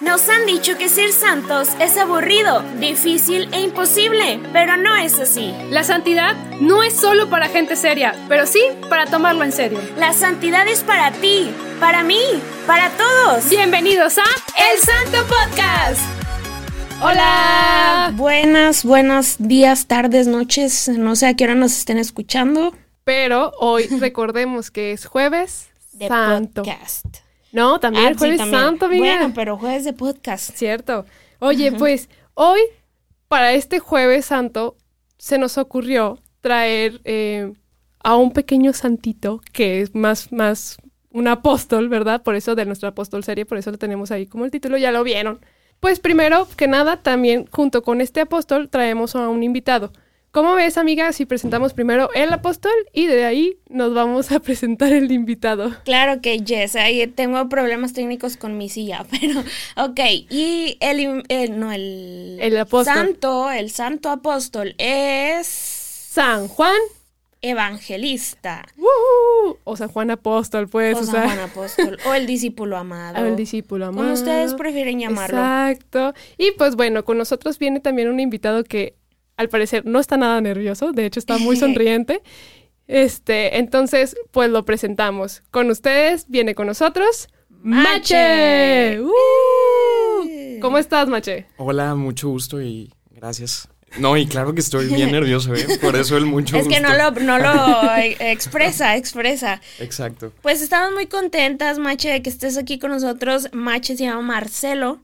Nos han dicho que ser santos es aburrido, difícil e imposible, pero no es así. La santidad no es solo para gente seria, pero sí para tomarlo en serio. La santidad es para ti, para mí, para todos. Bienvenidos a El Santo Podcast. Hola. Buenas, buenos días, tardes, noches. No sé a qué hora nos estén escuchando. Pero hoy recordemos que es jueves De santo. podcast. No, también Ah, el jueves sí, también. santo, amiga. Bueno, pero jueves de podcast. Cierto. Oye, pues hoy, para este jueves santo, se nos ocurrió traer eh, a un pequeño santito que es más, más un apóstol, ¿verdad? Por eso de nuestra apóstol serie, por eso lo tenemos ahí como el título, ya lo vieron. Pues primero que nada, también junto con este apóstol traemos a un invitado. ¿Cómo ves, amiga, si presentamos primero el apóstol y de ahí nos vamos a presentar el invitado? Claro que yes, ahí tengo problemas técnicos con mi silla, pero ok. Y el, no, el, El apóstol. santo, el santo apóstol es San Juan evangelista. ¡Woo! o San Juan Apóstol, pues, o o San sea, Juan apóstol, o el discípulo amado. el discípulo amado. Como ustedes prefieren llamarlo. Exacto. Y pues bueno, con nosotros viene también un invitado que al parecer no está nada nervioso, de hecho está muy sonriente. Este, entonces, pues lo presentamos. Con ustedes viene con nosotros Mache. Mache. ¡Uh! ¿Cómo estás, Mache? Hola, mucho gusto y gracias. No, y claro que estoy bien nervioso, ¿eh? Por eso el mucho Es gusto. que no lo, no lo eh, expresa, expresa. Exacto. Pues estamos muy contentas, Mache, de que estés aquí con nosotros. Mache se llama Marcelo.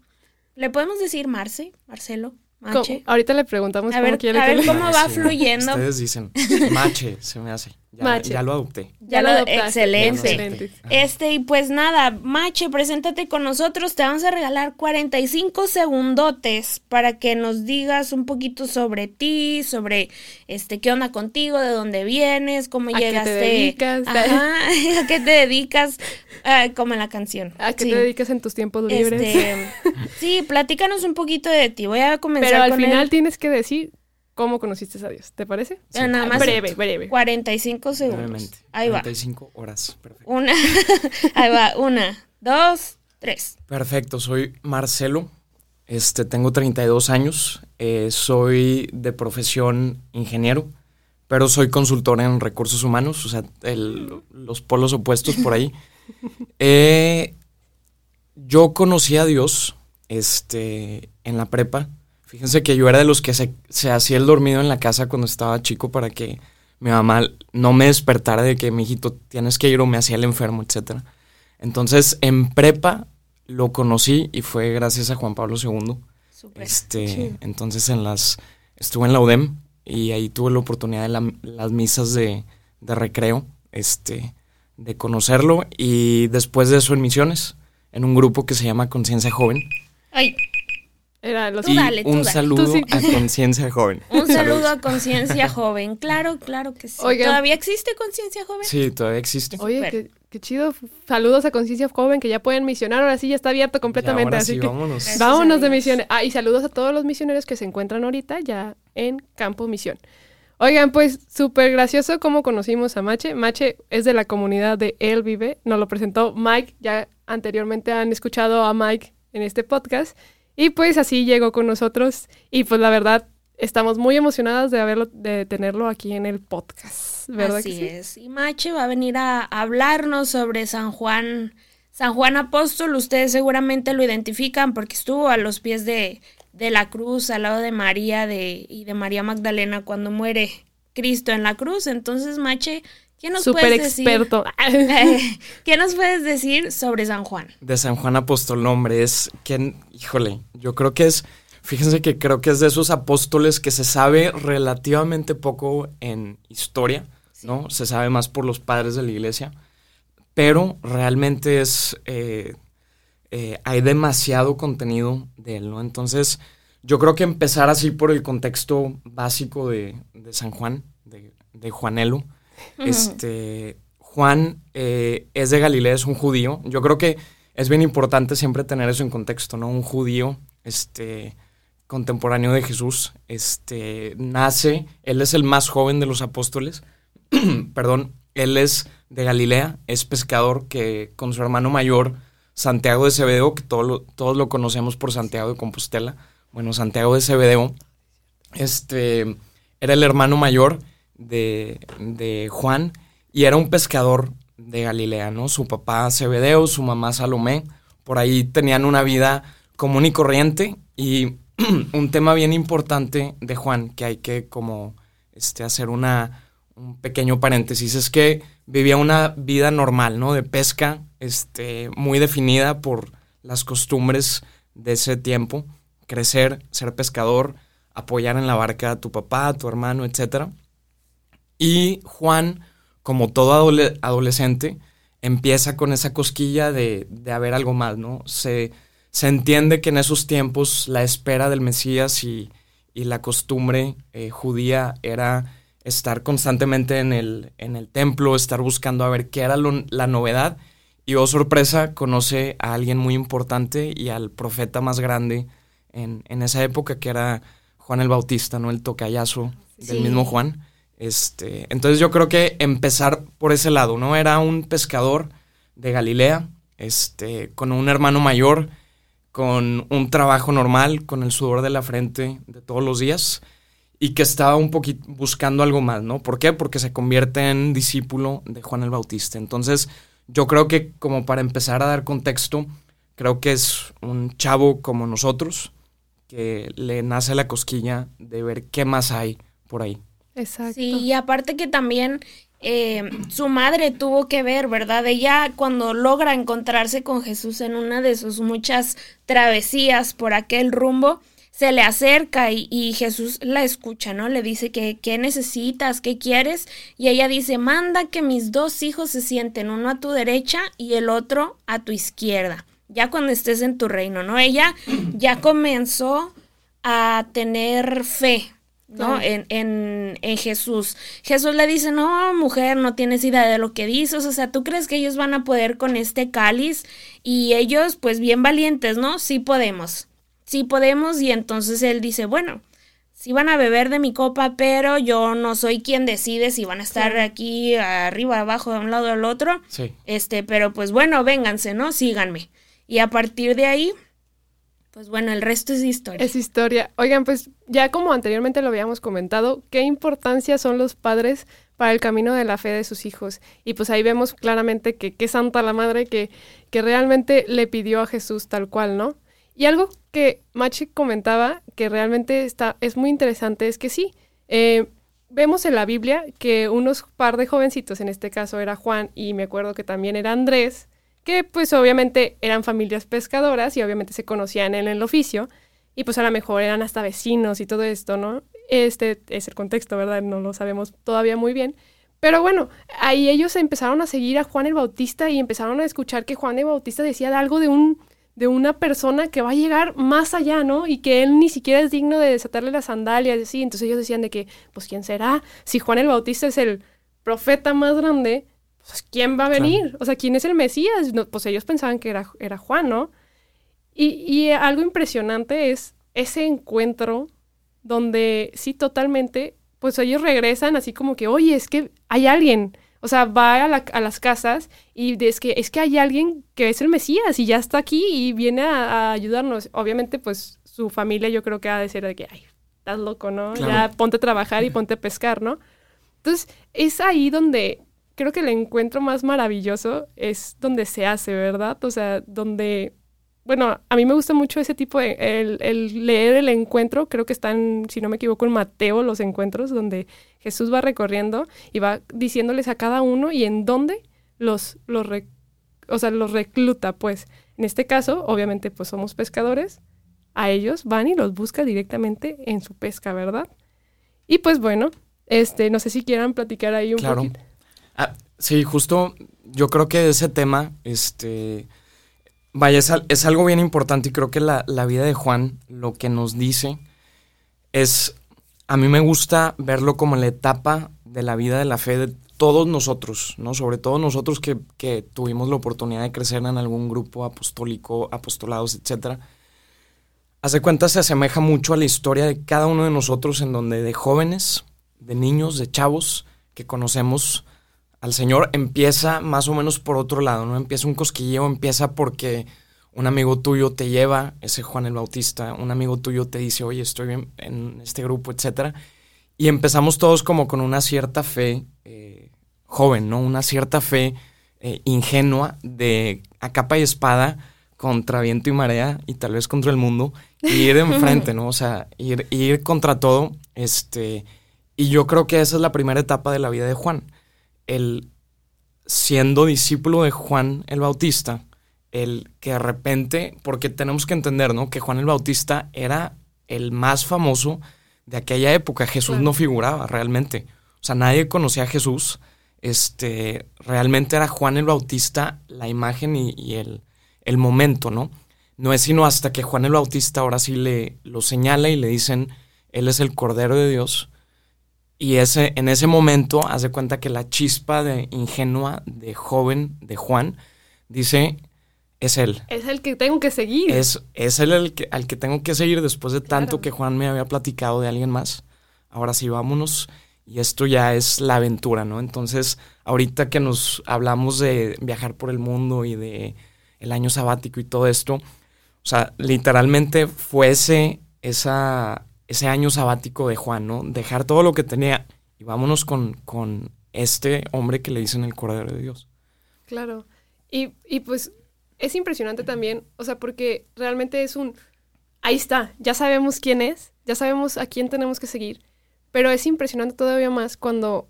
¿Le podemos decir Marce? Marcelo. Mache. Ahorita le preguntamos A cómo ver, quiere a que ver le- cómo va Sí, fluyendo. Ustedes dicen, mache, se me hace. Ya, Mache. ya lo adopté. Ya lo adoptaste. excelente. Excelente. Este, y pues nada, Mache, preséntate con nosotros. Te vamos a regalar 45 segundotes para que nos digas un poquito sobre ti, sobre este qué onda contigo, de dónde vienes, cómo ¿A qué te llegaste. dedicas? Ajá, a qué te dedicas, Ah, como en la canción. ¿A qué Sí. te dedicas en tus tiempos libres? Este, sí, platícanos un poquito de ti. Voy a comenzar Pero al con final el tienes que decir cómo conociste a Dios, ¿te parece? Pero nada más Breve, breve. 45 segundos. Brevemente. Ahí va. 45 horas. Perfecto. Una, ahí va, una, dos, tres. Perfecto, soy Marcelo. Este, tengo 32 años. eh, soy de profesión ingeniero, pero soy consultor en recursos humanos, o sea, el- los polos opuestos por ahí. Eh, yo conocí a Dios este, en la prepa. Fíjense que yo era de los que se, se hacía el dormido en la casa cuando estaba chico para que mi mamá no me despertara de que, mijito, tienes que ir o me hacía el enfermo, etc. Entonces, en prepa lo conocí y fue gracias a Juan Pablo II. Súper. Este, entonces en las estuve en la UDEM y ahí tuve la oportunidad de la- las misas de, de recreo, este, de conocerlo y después de eso en misiones, en un grupo que se llama Conciencia Joven. Ay, Era los Tú y dale, tú un dale. saludo Tú sí. a Conciencia Joven. un saludo a Conciencia Joven. Claro, claro que sí. Oigan. ¿Todavía existe Conciencia Joven? Sí, todavía existe. Oye, qué, qué chido. Saludos a Conciencia Joven que ya pueden misionar. Ahora sí ya está abierto completamente. Ahora así sí, que vámonos. Gracias vámonos a de misiones. Ah, y saludos a todos los misioneros que se encuentran ahorita ya en Campo Misión. Oigan, pues súper gracioso cómo conocimos a Mache. Mache es de la comunidad de Él Vive. Nos lo presentó Mike. Ya anteriormente han escuchado a Mike en este podcast. Y pues así llegó con nosotros. Y pues la verdad, estamos muy emocionadas de haberlo, de tenerlo aquí en el podcast. ¿Verdad Así que sí? es. Y Mache va a venir a hablarnos sobre San Juan, San Juan Apóstol. Ustedes seguramente lo identifican porque estuvo a los pies de, de la cruz, al lado de María de, y de María Magdalena cuando muere Cristo en la cruz. Entonces, Mache, ¿qué nos Súper puedes decir? experto. ¿Qué nos puedes decir sobre San Juan? De San Juan Apóstol, hombre, es quien, híjole, yo creo que es, fíjense que creo que es de esos apóstoles que se sabe relativamente poco en historia, ¿no? Se sabe más por los padres de la iglesia, pero realmente es, eh, eh, hay demasiado contenido de él, ¿no? Entonces, yo creo que empezar así por el contexto básico de, de San Juan, de, de Juanelo, este, Juan eh, es de Galilea, es un judío. Yo creo que es bien importante siempre tener eso en contexto, ¿no? Un judío, este, contemporáneo de Jesús, este, nace, él es el más joven de los apóstoles, perdón, él es de Galilea, es pescador que con su hermano mayor Santiago de Cebedeo, que todos lo conocemos por Santiago de Compostela. Bueno, Santiago de Cebedeo este, era el hermano mayor de, de Juan y era un pescador de Galilea, ¿no? Su papá Cebedeo, su mamá Salomé, por ahí tenían una vida común y corriente y un tema bien importante de Juan que hay que como este, hacer una, un pequeño paréntesis es que vivía una vida normal, ¿no? De pesca, este, muy definida por las costumbres de ese tiempo, crecer, ser pescador, apoyar en la barca a tu papá, a tu hermano, etc. Y Juan, como todo adolescente, empieza con esa cosquilla de, de haber algo más, ¿no? Se, se, entiende que en esos tiempos la espera del Mesías y, y la costumbre eh, judía era estar constantemente en el, en el templo, estar buscando a ver qué era la novedad. Y oh sorpresa, conoce a alguien muy importante y al profeta más grande en, en esa época, que era Juan el Bautista, ¿no? El tocayazo del mismo Juan. Este, entonces yo creo que empezar por ese lado, ¿no? Era un pescador de Galilea, este, con un hermano mayor, con un trabajo normal, con el sudor de la frente de todos los días, y que estaba un poquito buscando algo más, ¿no? ¿Por qué? Porque se convierte en discípulo de Juan el Bautista. Entonces, yo creo que como para empezar a dar contexto, creo que es un chavo como nosotros, que le nace la cosquilla de ver qué más hay por ahí. Exacto. Sí, y aparte que también eh, su madre tuvo que ver, ¿verdad? Ella cuando logra encontrarse con Jesús en una de sus muchas travesías por aquel rumbo, se le acerca y, Jesús la escucha, ¿no? Le dice que qué necesitas, qué quieres, y ella dice, manda que mis dos hijos se sienten, uno a tu derecha y el otro a tu izquierda ya cuando estés en tu reino, ¿no? Ella ya comenzó a tener fe, ¿no? En, en, en, Jesús. Jesús le dice, no, mujer, no tienes idea de lo que dices, o sea, ¿tú crees que ellos van a poder con este cáliz? Y ellos, pues bien valientes, ¿no? Sí podemos, sí podemos, y entonces él dice, bueno, sí van a beber de mi copa, pero yo no soy quien decide si van a estar aquí arriba, abajo, de un lado al otro. Sí. Este, pero pues bueno, vénganse, ¿no? Síganme. Y a partir de ahí, pues bueno, el resto es historia. Es historia. Oigan, pues ya como anteriormente lo habíamos comentado, ¿qué importancia son los padres para el camino de la fe de sus hijos? Y pues ahí vemos claramente que qué santa la madre que, que realmente le pidió a Jesús tal cual, ¿no? Y algo que Machi comentaba que realmente está, es muy interesante es que sí, eh, vemos en la Biblia que unos par de jovencitos, en este caso era Juan y me acuerdo que también era Andrés, que pues obviamente eran familias pescadoras y obviamente se conocían en el oficio y pues a lo mejor eran hasta vecinos y todo esto, ¿no? Este es el contexto, ¿verdad? No lo sabemos todavía muy bien. Pero bueno, ahí ellos empezaron a seguir a Juan el Bautista y empezaron a escuchar que Juan el Bautista decía algo de un de una persona que va a llegar más allá, ¿no? Y que él ni siquiera es digno de desatarle las sandalias, así. Entonces ellos decían de que, pues, ¿quién será? Si Juan el Bautista es el profeta más grande, ¿quién va a venir? O sea, ¿quién es el Mesías? pues ellos pensaban que era, era Juan, ¿no? Y, y, algo impresionante es ese encuentro donde sí, totalmente, pues ellos regresan así como que, oye, es que hay alguien. O sea, va a, a las casas y es que, es que hay alguien que es el Mesías y ya está aquí y viene a, ayudarnos. Obviamente, pues su familia yo creo que ha de ser de que, ay, estás loco, ¿no? Ya ponte a trabajar y ponte a pescar, ¿no? Entonces, es ahí donde creo que el encuentro más maravilloso es donde se hace, ¿verdad? O sea, donde, bueno, a mí me gusta mucho ese tipo de, el, leer el encuentro, creo que están, si no me equivoco, en Mateo los encuentros, donde Jesús va recorriendo y va diciéndoles a cada uno y en dónde los, los, o sea, los recluta, pues. En este caso, obviamente, pues somos pescadores, a ellos van y los busca directamente en su pesca, ¿verdad? Y pues bueno, este, no sé si quieran platicar ahí un claro. poquito. Ah, sí, justo yo creo que ese tema, este, vaya, es, algo bien importante y creo que la, vida de Juan lo que nos dice es, a mí me gusta verlo como la etapa de la vida de la fe de todos nosotros, ¿no? Sobre todo nosotros que, que tuvimos la oportunidad de crecer en algún grupo apostólico, apostolados, etc. Hace cuenta se asemeja mucho a la historia de cada uno de nosotros en donde de jóvenes, de niños, de chavos que conocemos al Señor empieza más o menos por otro lado, ¿no? Empieza un cosquilleo, empieza porque un amigo tuyo te lleva, ese Juan el Bautista, un amigo tuyo te dice, oye, estoy en, este grupo, etc. Y empezamos todos como con una cierta fe eh, joven, ¿no? Una cierta fe eh, ingenua de a capa y espada contra viento y marea y tal vez contra el mundo y ir enfrente, ¿no? O sea, ir, ir contra todo, este... Y yo creo que esa es la primera etapa de la vida de Juan. El siendo discípulo de Juan el Bautista, el que de repente, porque tenemos que entender, ¿no? Que Juan el Bautista era el más famoso de aquella época. Jesús no figuraba realmente. O sea, nadie conocía a Jesús. Este, realmente era Juan el Bautista la imagen y, el, el, momento, ¿no? No es sino hasta que Juan el Bautista ahora sí le lo señala y le dicen, Él es el Cordero de Dios. Y ese, en ese momento hace cuenta que la chispa de ingenua, de joven, de Juan, dice, es él. Es el que tengo que seguir. Es, es él el que, al que tengo que seguir después de tanto que Juan me había platicado de alguien más. Ahora sí, vámonos. Y esto ya es la aventura, ¿no? Entonces, ahorita que nos hablamos de viajar por el mundo y de el año sabático y todo esto, o sea, literalmente fue ese, esa, ese año sabático de Juan, ¿no? Dejar todo lo que tenía y vámonos con, con este hombre que le dicen el Cordero de Dios. Claro. Y, y pues es impresionante también, o sea, porque realmente es un, ahí está, ya sabemos quién es, ya sabemos a quién tenemos que seguir, pero es impresionante todavía más cuando,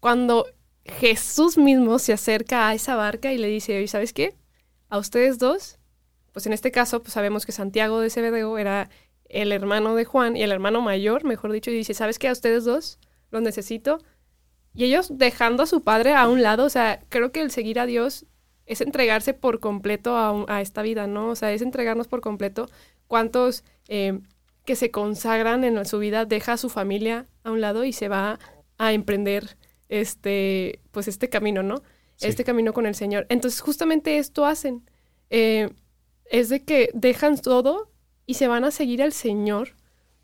cuando Jesús mismo se acerca a esa barca y le dice, ¿y sabes qué? A ustedes dos, pues en este caso, pues sabemos que Santiago de Cebedeo era el hermano de Juan y el hermano mayor, mejor dicho, y dice, ¿sabes qué? A ustedes dos los necesito. Y ellos dejando a su padre a un lado, o sea, creo que el seguir a Dios es entregarse por completo a, esta vida, ¿no? O sea, es entregarnos por completo. ¿Cuántos eh, que se consagran en su vida deja a su familia a un lado y se va a emprender este, pues este camino, ¿no? Este camino con el Señor. Entonces, justamente esto hacen. Eh, es de que dejan todo y se van a seguir al Señor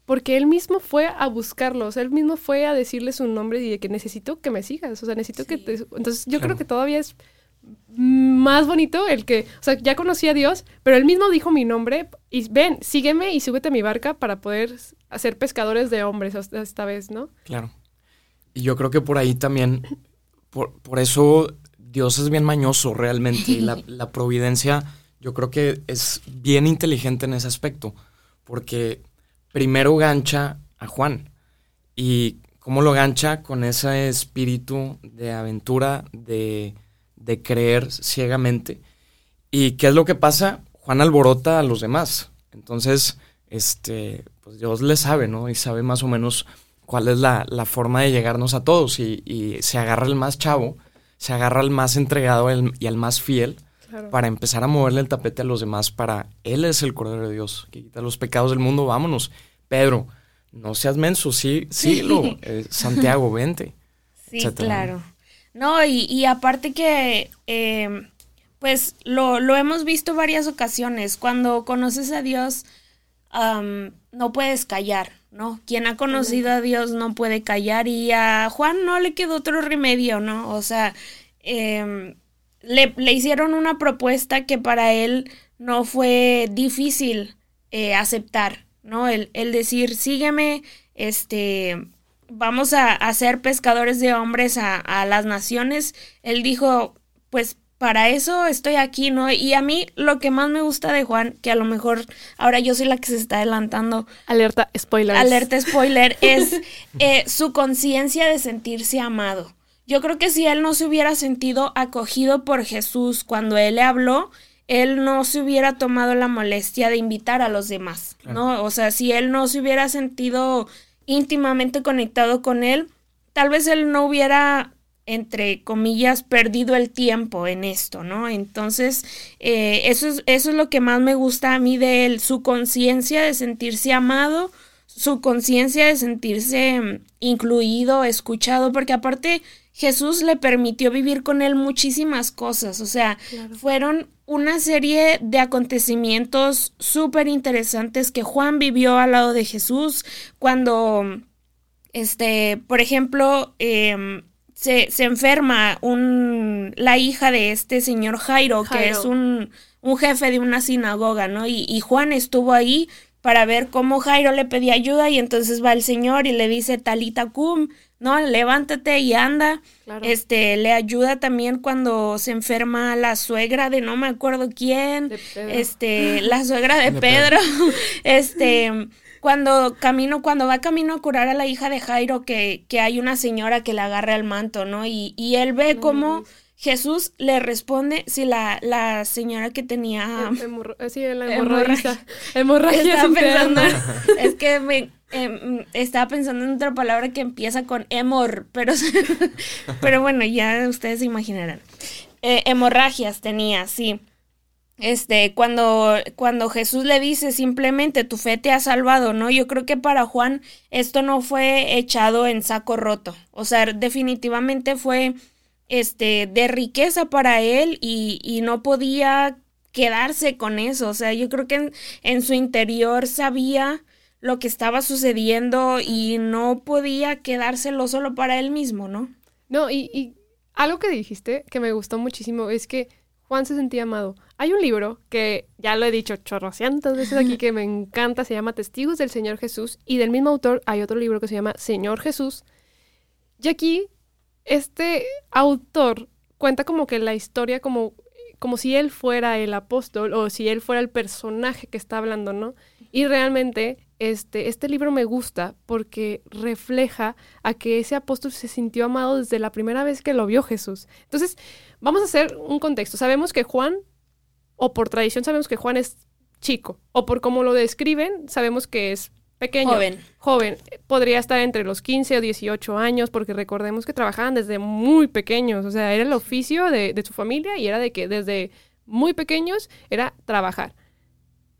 porque Él mismo fue a buscarlos, Él mismo fue a decirle su nombre y de que necesito que me sigas, o sea, necesito que te... Entonces, yo creo que todavía es más bonito el que, o sea, ya conocí a Dios, pero él mismo dijo mi nombre y ven, sígueme y súbete a mi barca para poder hacer pescadores de hombres esta vez, ¿no? Claro. Y yo creo que por ahí también, por, por eso Dios es bien mañoso realmente y la, la, providencia yo creo que es bien inteligente en ese aspecto, porque primero gancha a Juan y cómo lo gancha con ese espíritu de aventura, de de creer ciegamente. ¿Y qué es lo que pasa? Juan alborota a los demás. Entonces, este, pues Dios le sabe, ¿no? Y sabe más o menos cuál es la, forma de llegarnos a todos. Y, se agarra el más chavo, se agarra al más entregado y al más fiel para empezar a moverle el tapete a los demás. Para Él es el Cordero de Dios, que quita los pecados del mundo, vámonos. Pedro, no seas menso, sí, sí, lo, eh, Santiago, vente. Sí, claro. No, y, aparte que, eh, pues lo, lo, hemos visto varias ocasiones. Cuando conoces a Dios, no puedes callar, ¿no? Quien ha conocido a Dios no puede callar y a Juan no le quedó otro remedio, ¿no? O sea, em, le, le, hicieron una propuesta que para él no fue difícil eh, aceptar, ¿no? El, el decir, sígueme, este, vamos a, hacer pescadores de hombres a, las naciones, él dijo, pues para eso estoy aquí, ¿no? Y a mí lo que más me gusta de Juan, que a lo mejor ahora yo soy la que se está adelantando. Alerta spoiler. Alerta spoiler, es eh, su conciencia de sentirse amado. Yo creo que si él no se hubiera sentido acogido por Jesús cuando él le habló, él no se hubiera tomado la molestia de invitar a los demás, ¿no? O sea, si él no se hubiera sentido íntimamente conectado con él, tal vez él no hubiera, entre comillas, perdido el tiempo en esto, ¿no? Entonces, eh, eso, es, eso es lo que más me gusta a mí de él, su conciencia de sentirse amado, su conciencia de sentirse mm, incluido, escuchado, porque aparte Jesús le permitió vivir con él muchísimas cosas, o sea, fueron una serie de acontecimientos súper interesantes que Juan vivió al lado de Jesús cuando, este, por ejemplo, em, se, se enferma un, la hija de este señor Jairo, que es un, un jefe de una sinagoga, ¿no? Y, y Juan estuvo ahí para ver cómo Jairo le pedía ayuda y entonces va el Señor y le dice talita cum, ¿no? Levántate y anda. Este, le ayuda también cuando se enferma la suegra de no me acuerdo quién, este, la suegra de, Pedro. este, cuando camino, cuando va camino a curar a la hija de Jairo, que, que hay una señora que le agarra el manto, ¿no? Y, y él ve cómo Jesús le responde, si la, la señora que tenía... Eh, sí, la hemorragia. Hemorragia. pensando, es que me, em, estaba pensando en otra palabra que empieza con hemor, pero, pero bueno, ya ustedes se imaginarán. Eh, hemorragias tenía, sí. Este, cuando, cuando Jesús le dice simplemente tu fe te ha salvado, ¿no? Yo creo que para Juan esto no fue echado en saco roto. O sea, definitivamente fue este, de riqueza para él y, y no podía quedarse con eso. O sea, yo creo que en, su interior sabía lo que estaba sucediendo y no podía quedárselo solo para él mismo, ¿no? No, y, y algo que dijiste que me gustó muchísimo es que Juan se sentía amado. Hay un libro que ya lo he dicho chorrocientas veces aquí que me encanta, se llama Testigos del Señor Jesús y del mismo autor hay otro libro que se llama Señor Jesús. Y aquí este autor cuenta como que la historia como, como si él fuera el apóstol o si él fuera el personaje que está hablando, ¿no? Y realmente este, este libro me gusta porque refleja a que ese apóstol se sintió amado desde la primera vez que lo vio Jesús. Entonces, vamos a hacer un contexto. Sabemos que Juan, o por tradición sabemos que Juan es chico, o por cómo lo describen, sabemos que es pequeño. Joven. Joven. Podría estar entre los 15 o 18 años, porque recordemos que trabajaban desde muy pequeños. O sea, era el oficio de, su familia y era de que desde muy pequeños era trabajar.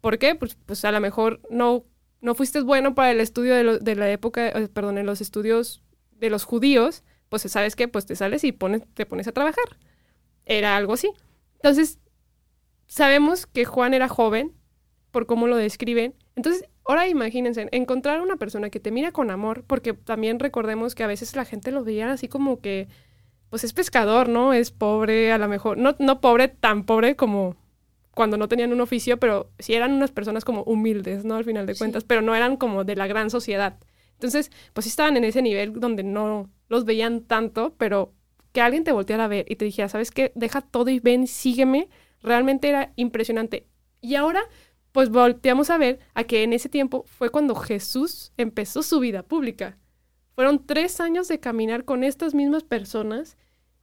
¿Por qué? Pues, pues a lo mejor no, no fuiste bueno para el estudio de, de la época, eh, perdón, en los estudios de los judíos, pues sabes que pues te sales y pones, te pones a trabajar. Era algo así. Entonces, sabemos que Juan era joven, por cómo lo describen. Entonces, Ahora imagínense, encontrar una persona que te mira con amor, porque también recordemos que a veces la gente lo veía así como que, pues es pescador, ¿no? Es pobre, a lo mejor, no, no pobre, tan pobre como cuando no tenían un oficio, pero sí eran unas personas como humildes, ¿no? Al final de cuentas, pero no eran como de la gran sociedad. Entonces, pues sí estaban en ese nivel donde no los veían tanto, pero que alguien te volteara a ver y te dijera, ¿sabes qué? Deja todo y ven, sígueme. Realmente era impresionante. Y ahora pues volteamos a ver a que en ese tiempo fue cuando Jesús empezó su vida pública. Fueron tres años de caminar con estas mismas personas.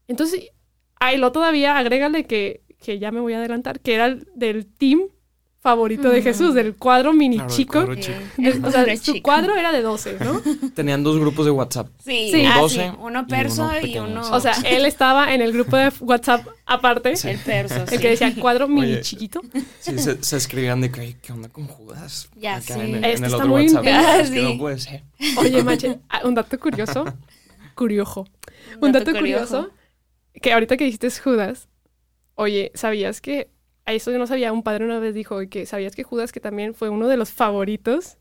Entonces, ahí lo todavía agrégale que, que ya me voy a adelantar, que era del team favorito de Jesús, del cuadro mini chico. o sea, su cuadro era de 12, ¿no? Tenían dos grupos de WhatsApp. Sí, sí. 12 ah, uno perso y uno, O sea, él estaba en el grupo de WhatsApp aparte. El perso, El que decía cuadro mini chiquito. Sí, se, escribían de que, ¿qué onda con Judas? Ya, sí. En, este está muy WhatsApp. no puede ser. Oye, Mache, ah, un dato curioso. Curioso. Un dato, curioso. Que ahorita que dijiste Judas, oye, ¿sabías que eso yo no sabía, un padre una vez dijo que sabías que Judas que también fue uno de los favoritos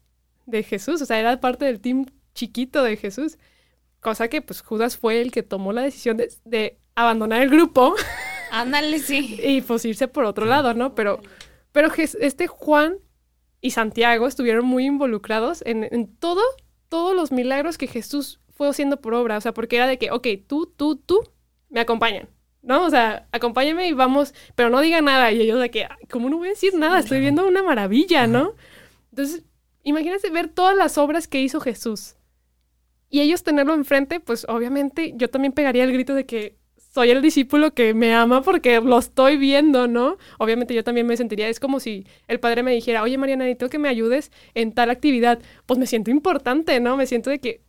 de Jesús, o sea, era parte del team chiquito de Jesús, cosa que pues Judas fue el que tomó la decisión de, abandonar el grupo. Ándale, sí. y pues irse por otro lado, ¿no? Pero, pero este Juan y Santiago estuvieron muy involucrados en, en todo, todos los milagros que Jesús fue haciendo por obra, o sea, porque era de que, ok, tú, tú, tú, me acompañan. ¿No? O sea, acompáñame y vamos, pero no diga nada. Y ellos de que, ¿cómo no voy a decir nada? Estoy viendo una maravilla, ¿no? Entonces, imagínense ver todas las obras que hizo Jesús. Y ellos tenerlo enfrente, pues obviamente yo también pegaría el grito de que soy el discípulo que me ama porque lo estoy viendo, ¿no? Obviamente yo también me sentiría, es como si el padre me dijera, oye Mariana, necesito que me ayudes en tal actividad. Pues me siento importante, ¿no? Me siento de que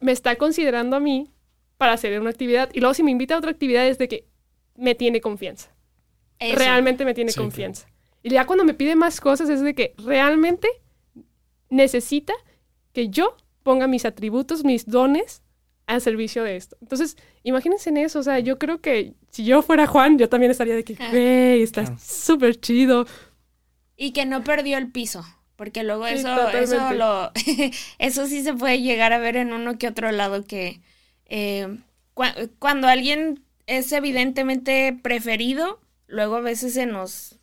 me está considerando a mí para hacer una actividad. Y luego si me invita a otra actividad es de que me tiene confianza. Realmente me tiene confianza. Y ya cuando me pide más cosas es de que realmente necesita que yo ponga mis atributos, mis dones al servicio de esto. Entonces, imagínense en eso. O sea, yo creo que si yo fuera Juan, yo también estaría de que, hey, está súper chido. Y que no perdió el piso. Porque luego eso, eso lo, eso sí se puede llegar a ver en uno que otro lado que eh, cuando alguien es evidentemente preferido, luego a veces se nos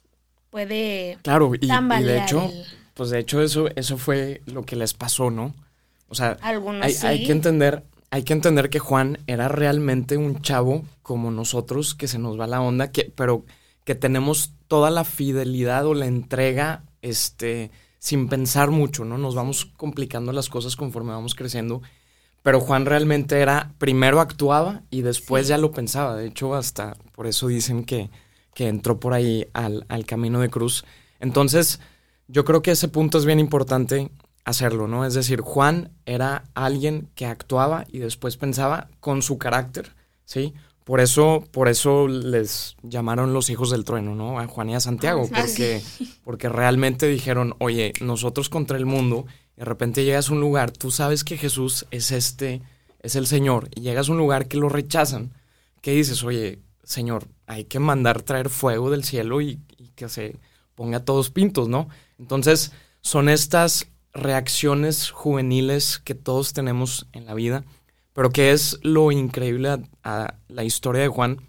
puede claro y, de hecho pues de hecho eso eso fue lo que les pasó no o sea hay, hay, que entender hay que entender que Juan era realmente un chavo como nosotros que se nos va la onda que pero que tenemos toda la fidelidad o la entrega este sin pensar mucho no nos vamos complicando las cosas conforme vamos creciendo pero Juan realmente era, primero actuaba y después ya lo pensaba. De hecho, hasta por eso dicen que, que entró por ahí al, al, camino de cruz. Entonces, yo creo que ese punto es bien importante hacerlo, ¿no? Es decir, Juan era alguien que actuaba y después pensaba con su carácter, ¿sí? Por eso, por eso les llamaron los hijos del trueno, ¿no? A Juan y a Santiago, ah, porque, porque realmente dijeron, oye, nosotros contra el mundo de repente llegas a un lugar, tú sabes que Jesús es este, es el Señor, y llegas a un lugar que lo rechazan, ¿qué dices? Oye, Señor, hay que mandar traer fuego del cielo y, que se ponga todos pintos, ¿no? Entonces, son estas reacciones juveniles que todos tenemos en la vida, pero que es lo increíble a, a la historia de Juan,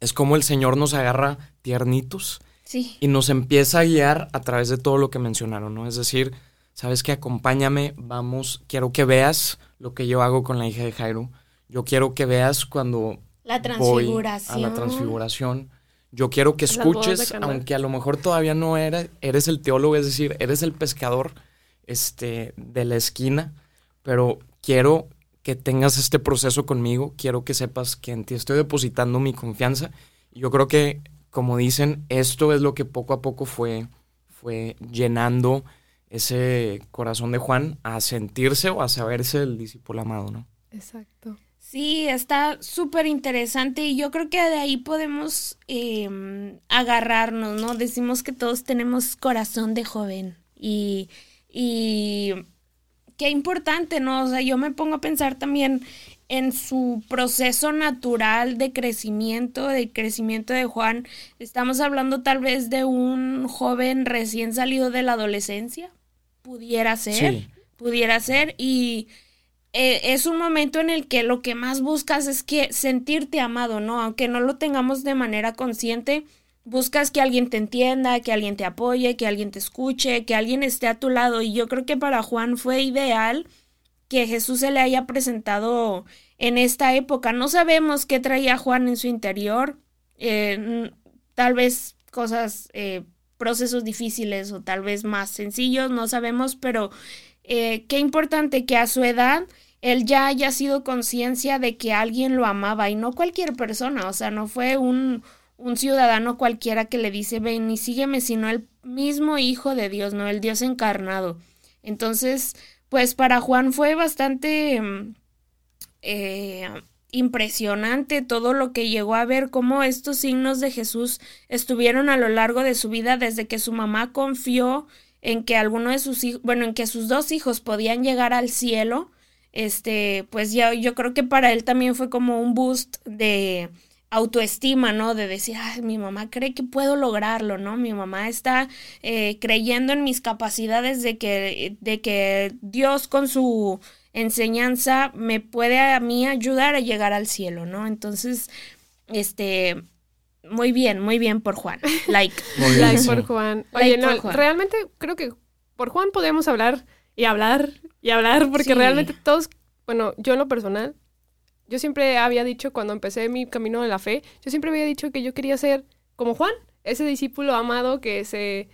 es como el Señor nos agarra tiernitos y nos empieza a guiar a través de todo lo que mencionaron, ¿no? Es decir, sabes que acompáñame, vamos, quiero que veas lo que yo hago con la hija de Jairo. Yo quiero que veas cuando la transfiguración. Voy a la transfiguración. Yo quiero que escuches, aunque a lo mejor todavía no eres, eres el teólogo, es decir, eres el pescador este, de la esquina, pero quiero que tengas este proceso conmigo, quiero que sepas que en ti estoy depositando mi confianza. Yo creo que, como dicen, esto es lo que poco a poco fue, fue llenando ese corazón de Juan a sentirse o a saberse el discípulo amado, ¿no? Exacto. Sí, está súper interesante y yo creo que de ahí podemos em, agarrarnos, ¿no? Decimos que todos tenemos corazón de joven y, y qué importante, ¿no? O sea, yo me pongo a pensar también en su proceso natural de crecimiento, de crecimiento de Juan. Estamos hablando tal vez de un joven recién salido de la adolescencia, pudiera ser, pudiera ser y eh, es un momento en el que lo que más buscas es que sentirte amado, ¿no? Aunque no lo tengamos de manera consciente, buscas que alguien te entienda, que alguien te apoye, que alguien te escuche, que alguien esté a tu lado y yo creo que para Juan fue ideal que Jesús se le haya presentado en esta época. No sabemos qué traía Juan en su interior, eh, tal vez cosas eh, procesos difíciles o tal vez más sencillos, no sabemos, pero eh, qué importante que a su edad él ya haya sido conciencia de que alguien lo amaba y no cualquier persona, o sea, no fue un, un ciudadano cualquiera que le dice ven y sígueme, sino el mismo Hijo de Dios, no el Dios encarnado. Entonces, pues para Juan fue bastante mm, eh, impresionante todo lo que llegó a ver, cómo estos signos de Jesús estuvieron a lo largo de su vida desde que su mamá confió en que alguno de sus hijos, bueno, en que sus dos hijos podían llegar al cielo, este, pues ya yo creo que para él también fue como un boost de autoestima, ¿no? De decir, Ay, mi mamá cree que puedo lograrlo, ¿no? Mi mamá está eh, creyendo en mis capacidades de que, de que Dios con su enseñanza me puede a mí ayudar a llegar al cielo, ¿no? Entonces, este, muy bien, muy bien por Juan. Like. like por Juan. Oye, no, realmente creo que por Juan podemos hablar y hablar y hablar, porque realmente todos, bueno, yo en lo personal, yo siempre había dicho cuando empecé mi camino de la fe, yo siempre había dicho que yo quería ser como Juan, ese discípulo amado que se,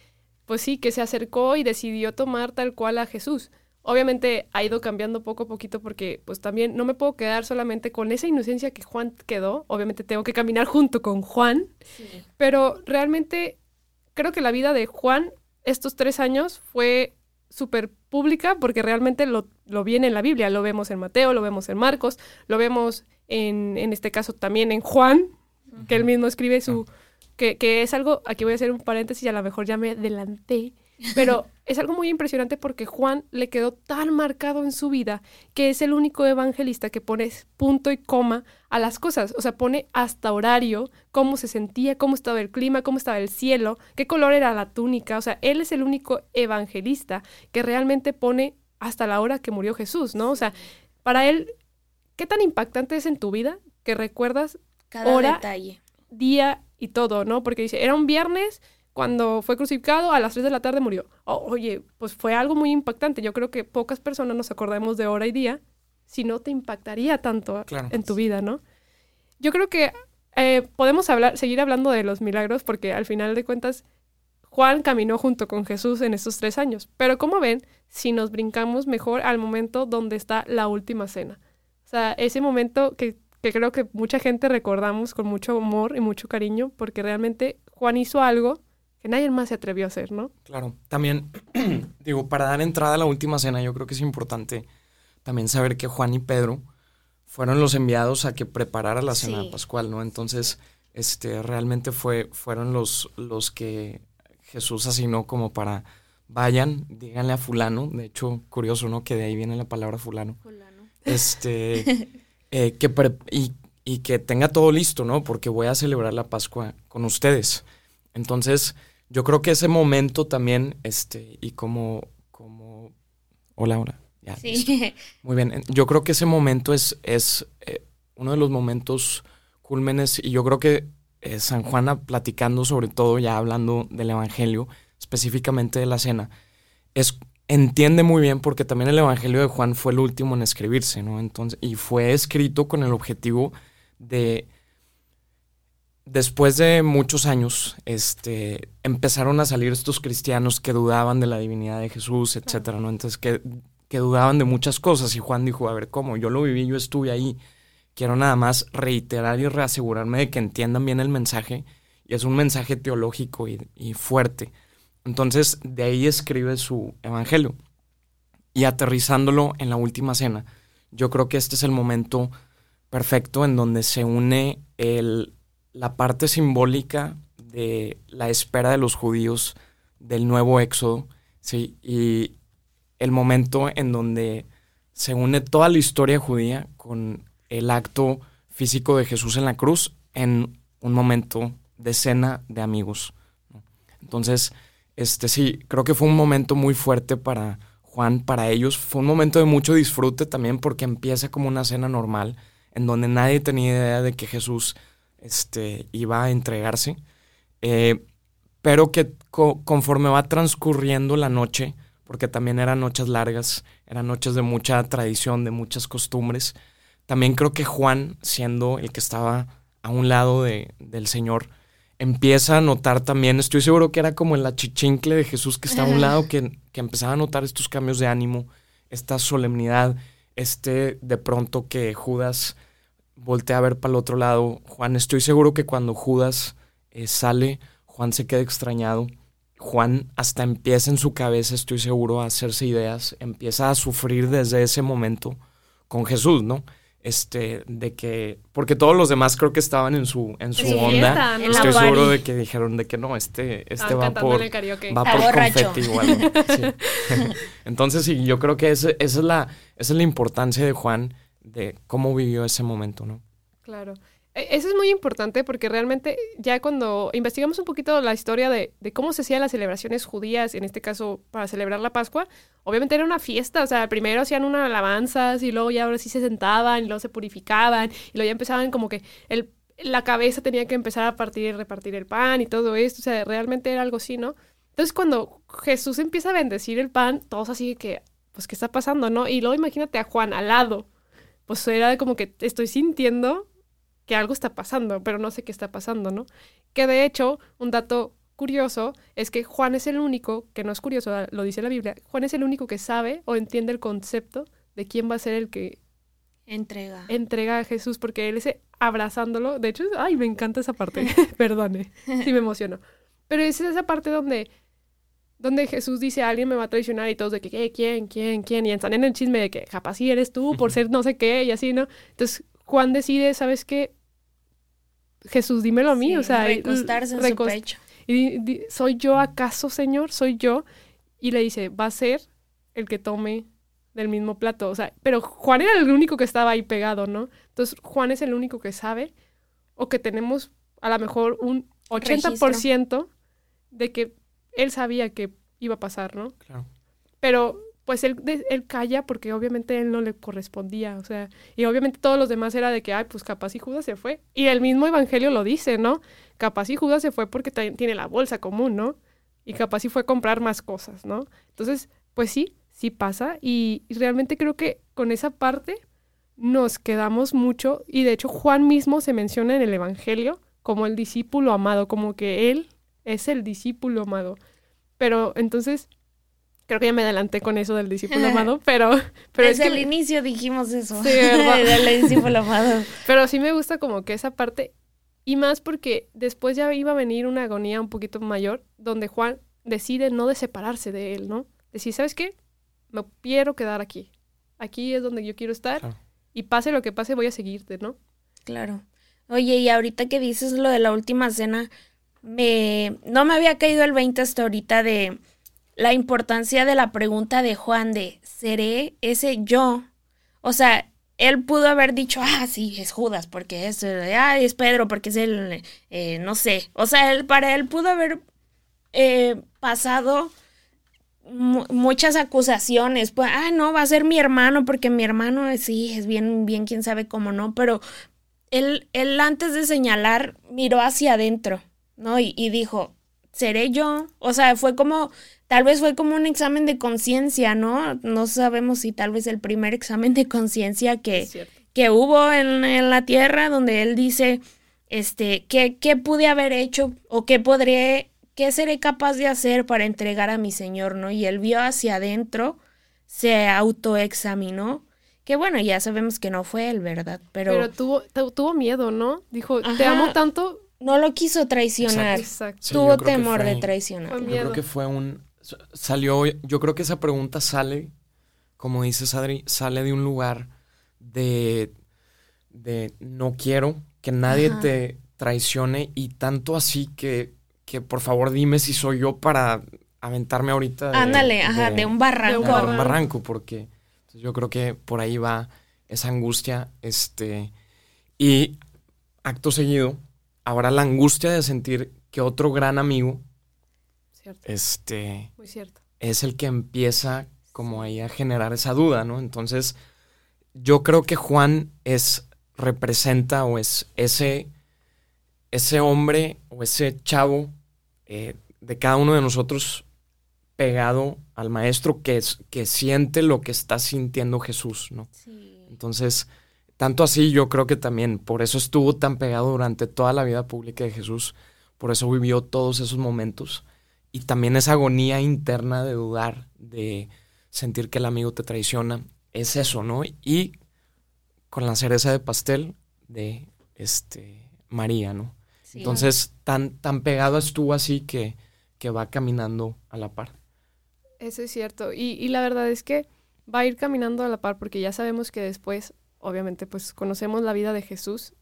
pues sí, que se acercó y decidió tomar tal cual a Jesús. Obviamente ha ido cambiando poco a poquito porque pues también no me puedo quedar solamente con esa inocencia que Juan quedó. Obviamente tengo que caminar junto con Juan. Pero realmente creo que la vida de Juan estos tres años fue súper pública porque realmente lo, lo viene en la Biblia. Lo vemos en Mateo, lo vemos en Marcos, lo vemos en, en este caso también en Juan, que él mismo escribe su... Que, que es algo, aquí voy a hacer un paréntesis y a lo mejor ya me adelanté, pero es algo muy impresionante porque Juan le quedó tan marcado en su vida que es el único evangelista que pone punto y coma a las cosas. O sea, pone hasta horario, cómo se sentía, cómo estaba el clima, cómo estaba el cielo, qué color era la túnica. O sea, él es el único evangelista que realmente pone hasta la hora que murió Jesús, ¿no? O sea, para él, ¿qué tan impactante es en tu vida que recuerdas Cada hora, detalle. día y todo, ¿no? Porque dice, era un viernes cuando fue crucificado, a las 3 de la tarde murió. O- oye, pues fue algo muy impactante. Yo creo que pocas personas nos acordamos de hora y día si no te impactaría tanto Claro. en tu vida, ¿no? Yo creo que eh, podemos hablar, seguir hablando de los milagros porque al final de cuentas Juan caminó junto con Jesús en estos tres años. Pero como ven, si nos brincamos mejor al momento donde está la última cena. O sea, ese momento que, que creo que mucha gente recordamos con mucho amor y mucho cariño porque realmente Juan hizo algo que nadie más se atrevió a hacer, ¿no? Claro, también, digo, para dar entrada a la última cena, yo creo que es importante también saber que Juan y Pedro fueron los enviados a que preparara la cena Sí. pascual, ¿no? Entonces, este, realmente fue, fueron los, los que Jesús asignó como para, vayan, díganle a fulano, de hecho, curioso, ¿no? Que de ahí viene la palabra fulano. Este, eh, que pre- y, y que tenga todo listo, ¿no? Porque voy a celebrar la Pascua con ustedes. Entonces, yo creo que ese momento también, este, y como, como, hola, hola, ya, listo. Sí. Muy bien, yo creo que ese momento es, es eh, uno de los momentos cúlmenes y yo creo que eh, San Juana platicando sobre todo, ya hablando del Evangelio, específicamente de la cena, es, entiende muy bien porque también el Evangelio de Juan fue el último en escribirse, ¿no? Entonces, y fue escrito con el objetivo de, después de muchos años, este, empezaron a salir estos cristianos que dudaban de la divinidad de Jesús, etcétera, ¿no? Entonces, que, que dudaban de muchas cosas y Juan dijo, a ver, ¿cómo? Yo lo viví, yo estuve ahí. Quiero nada más reiterar y reasegurarme de que entiendan bien el mensaje y es un mensaje teológico y, y fuerte. Entonces, de ahí escribe su evangelio. Y aterrizándolo en la última cena, yo creo que este es el momento perfecto en donde se une el, la parte simbólica de la espera de los judíos del nuevo éxodo, ¿sí? Y el momento en donde se une toda la historia judía con el acto físico de Jesús en la cruz en un momento de cena de amigos. Entonces, este sí, creo que fue un momento muy fuerte para Juan, para ellos. Fue un momento de mucho disfrute también porque empieza como una cena normal en donde nadie tenía idea de que Jesús este, iba a entregarse. Eh, pero que co- conforme va transcurriendo la noche, porque también eran noches largas, eran noches de mucha tradición, de muchas costumbres, también creo que Juan, siendo el que estaba a un lado de, del Señor, empieza a notar también, estoy seguro que era como el achichincle de Jesús que está a un lado, que, que empezaba a notar estos cambios de ánimo, esta solemnidad, este de pronto que Judas voltea a ver para el otro lado. Juan, estoy seguro que cuando Judas eh, sale, Juan se queda extrañado. Juan hasta empieza en su cabeza, estoy seguro, a hacerse ideas, empieza a sufrir desde ese momento con Jesús, ¿no? Este, de que, porque todos los demás creo que estaban en su, en su su onda. Estoy seguro party. de que dijeron de que no, este, este va por, va por confeti. Sí. Entonces sí, yo creo que ese- esa, es la, esa es la importancia de Juan, de cómo vivió ese momento, ¿no? Claro. E- Eso es muy importante porque realmente ya cuando investigamos un poquito la historia de, cómo se hacían las celebraciones judías, en este caso para celebrar la Pascua, obviamente era una fiesta, o sea, primero hacían unas alabanzas y luego ya ahora sí se sentaban y luego se purificaban y luego ya empezaban como que el, la cabeza tenía que empezar a partir y repartir el pan y todo esto, o sea, realmente era algo así, ¿no? Entonces cuando Jesús empieza a bendecir el pan, todos así que, pues, ¿qué está pasando, no? Y luego imagínate a Juan al lado, pues era como que estoy sintiendo que algo está pasando, pero no sé qué está pasando, ¿no? Que de hecho, un dato curioso es que Juan es el único, que no es curioso, lo dice la Biblia, Juan es el único que sabe o entiende el concepto de quién va a ser el que Entrega. entrega a Jesús, porque él es abrazándolo, de hecho, ay, me encanta esa parte, perdone, sí me emociono, pero es esa parte donde donde Jesús dice alguien me va a traicionar y todos de que ¿qué? quién, quién, quién y están en el chisme de que capaz si eres tú por ser no sé qué y así, ¿no? Entonces Juan decide, ¿sabes qué? Jesús, dímelo a mí, Sí, o sea, y- recostarse en su pecho. y di- ¿soy yo acaso, Señor? ¿Soy yo? Y le dice, va a ser el que tome del mismo plato. O sea, pero Juan era el único que estaba ahí pegado, ¿no? Entonces, Juan es el único que sabe o que tenemos a lo mejor un 80% de que él sabía que iba a pasar, ¿no? Claro. Pero pues él, él calla porque obviamente él no le correspondía, o sea, y obviamente todos los demás era de que, ay, pues capaz y Judas se fue. Y el mismo Evangelio lo dice, ¿no? Capaz y Judas se fue porque tiene la bolsa común, ¿no? Y capaz y fue a comprar más cosas, ¿no? Entonces, pues sí, sí pasa y, y realmente creo que con esa parte nos quedamos mucho y de hecho Juan mismo se menciona en el Evangelio como el discípulo amado, como que él es el discípulo amado. Pero entonces Creo que ya me adelanté con eso del discípulo amado, pero... pero Desde el inicio dijimos eso. Sí, ¿verdad? del discípulo amado. Pero sí me gusta como que esa parte, y más porque después ya iba a venir una agonía un poquito mayor, donde Juan decide no de separarse de él, ¿no? Decir, ¿sabes qué? Me quiero quedar aquí. Aquí es donde yo quiero estar. Y pase lo que pase, voy a seguirte, ¿no? Claro. Oye, y ahorita que dices lo de la última cena, me... no me había caído el 20 hasta ahorita de la importancia de la pregunta de Juan de, ¿seré ese yo? O sea, él pudo haber dicho, ah, sí, es Judas, porque es, ah, es Pedro, porque es el, eh, no sé. O sea, él, para él pudo haber eh, pasado muchas acusaciones. Pues, ah, no, va a ser mi hermano, porque mi hermano eh, sí, es bien, bien, quién sabe cómo no, pero él, él antes de señalar miró hacia adentro, ¿no? Y, y dijo, ¿seré yo? O sea, fue como tal vez fue como un examen de conciencia, ¿no? No sabemos si tal vez el primer examen de conciencia que, que hubo en, la tierra, donde él dice, este, ¿qué, ¿qué pude haber hecho o qué podré, qué seré capaz de hacer para entregar a mi Señor, ¿no? Y él vio hacia adentro, se autoexaminó. Que bueno, ya sabemos que no fue él, ¿verdad? Pero, Pero tuvo, tuvo miedo, ¿no? Dijo, te amo tanto. No lo quiso traicionar. tuvo temor de traicionar. Yo creo que fue un, salió, yo creo que esa pregunta sale, como dices Adri, sale de un lugar de, de no quiero que nadie te traicione y tanto así que, que por favor dime si soy yo para aventarme ahorita. Ándale, ajá, de un barranco. De un barranco, porque yo creo que por ahí va esa angustia, este, y acto seguido, ahora la angustia de sentir que otro gran amigo este. Muy cierto. Es el que empieza como ahí a generar esa duda, ¿no? Entonces, yo creo que Juan es, representa o es ese, ese hombre o ese chavo eh, de cada uno de nosotros pegado al maestro que, es, que siente lo que está sintiendo Jesús, ¿no? Sí. Entonces, tanto así yo creo que también por eso estuvo tan pegado durante toda la vida pública de Jesús, por eso vivió todos esos momentos y también esa agonía interna de dudar, de sentir que el amigo te traiciona, es eso, ¿no? Y con la cereza de pastel de este María, ¿no? Entonces, tan, tan pegado estuvo así que, que va caminando a la par. Eso es cierto. Y, y la verdad es que va a ir caminando a la par porque ya sabemos que después, obviamente, pues conocemos la vida de Jesús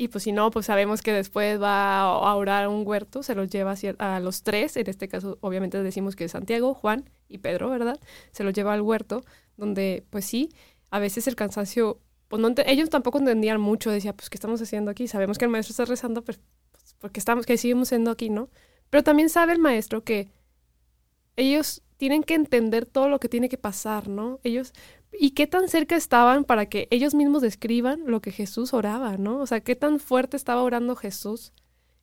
y pues si no, pues sabemos que después va a orar un huerto, se los lleva a los tres, en este caso obviamente decimos que es Santiago, Juan y Pedro, ¿verdad? Se los lleva al huerto, donde pues sí, a veces el cansancio, pues ellos tampoco entendían mucho, decía, pues ¿qué estamos haciendo aquí? Sabemos que el maestro está rezando, pues, pues porque estamos, que seguimos siendo aquí, ¿no? Pero también sabe el maestro que ellos tienen que entender todo lo que tiene que pasar, ¿no? Ellos, y qué tan cerca estaban para que ellos mismos describan lo que Jesús oraba, ¿no? O sea, qué tan fuerte estaba orando Jesús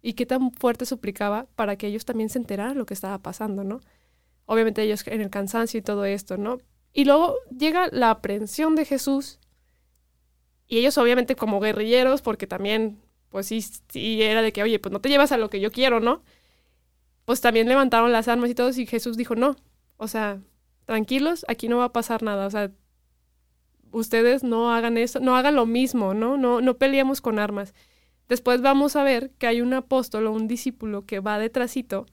y qué tan fuerte suplicaba para que ellos también se enteraran lo que estaba pasando, ¿no? Obviamente ellos en el cansancio y todo esto, ¿no? Y luego llega la aprehensión de Jesús y ellos obviamente como guerrilleros, porque también, pues sí, sí era de que, oye, pues no te llevas a lo que yo quiero, ¿no? Pues también levantaron las armas y todo y Jesús dijo, no, o sea, tranquilos, aquí no va a pasar nada, o sea, ustedes no hagan eso, no hagan lo mismo, ¿no? No, no peleemos con armas. Después vamos a ver que hay un apóstol o un discípulo que va detrásito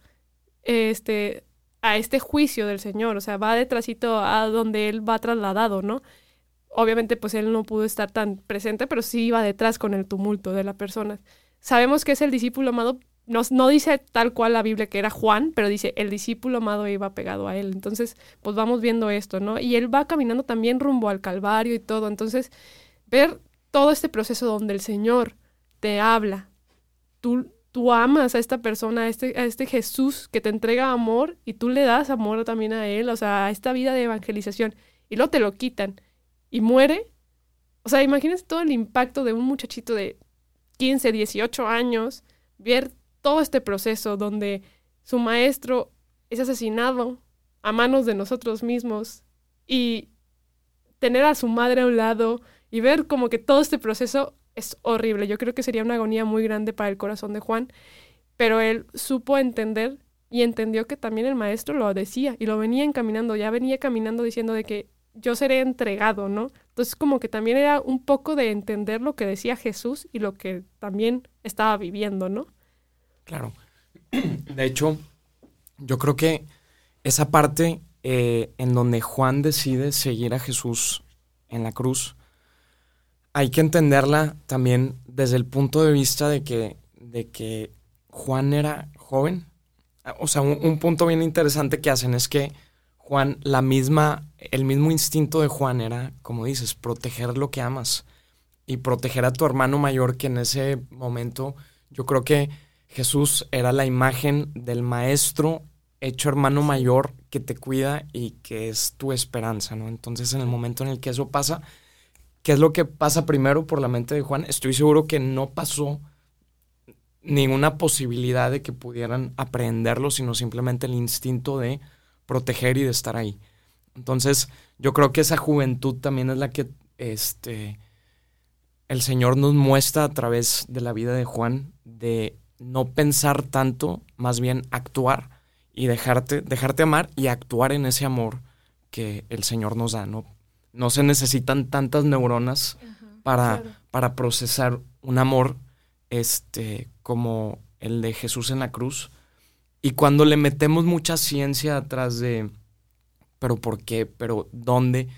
este, a este juicio del Señor, o sea, va detrásito a donde él va trasladado, ¿no? Obviamente, pues él no pudo estar tan presente, pero sí iba detrás con el tumulto de la persona. Sabemos que es el discípulo amado, no, dice tal cual la Biblia que era Juan, pero dice el discípulo amado iba pegado a él. Entonces, pues vamos viendo esto, ¿no? Y él va caminando también rumbo al Calvario y todo. Entonces, ver todo este proceso donde el Señor te habla, tú tú amas a esta persona, a este, a este Jesús que te entrega amor y tú le das amor también a él, o sea, a esta vida de evangelización, y luego te lo quitan y muere. O sea, imagínense todo el impacto de un muchachito de 15, 18 años, ver todo este proceso donde su maestro es asesinado a manos de nosotros mismos y tener a su madre a un lado y ver como que todo este proceso es horrible. Yo creo que sería una agonía muy grande para el corazón de Juan, pero él supo entender y entendió que también el maestro lo decía y lo venía encaminando, ya venía caminando diciendo de que yo seré entregado, ¿no? Entonces como que también era un poco de entender lo que decía Jesús y lo que también estaba viviendo, ¿no? Claro. De hecho, yo creo que esa parte eh, en donde Juan decide seguir a Jesús en la cruz, hay que entenderla también desde el punto de vista de que, de que Juan era joven. O sea, un, punto bien interesante que hacen es que Juan, la misma, el mismo instinto de Juan era, como dices, proteger lo que amas y proteger a tu hermano mayor, que en ese momento yo creo que Jesús era la imagen del maestro hecho hermano mayor que te cuida y que es tu esperanza, ¿no? Entonces, en el momento en el que eso pasa, ¿Qué es lo que pasa primero por la mente de Juan? Estoy seguro que no pasó ninguna posibilidad de que pudieran aprenderlo, sino simplemente el instinto de proteger y de estar ahí. Entonces, yo creo que esa juventud también es la que este, el Señor nos muestra a través de la vida de Juan, de no pensar tanto, más bien actuar y dejarte, dejarte amar y actuar en ese amor que el Señor nos da, ¿no? no se necesitan tantas neuronas para, para procesar un amor este, como el de Jesús en la cruz. Y cuando le metemos mucha ciencia atrás de, pero ¿por qué? ¿Pero dónde?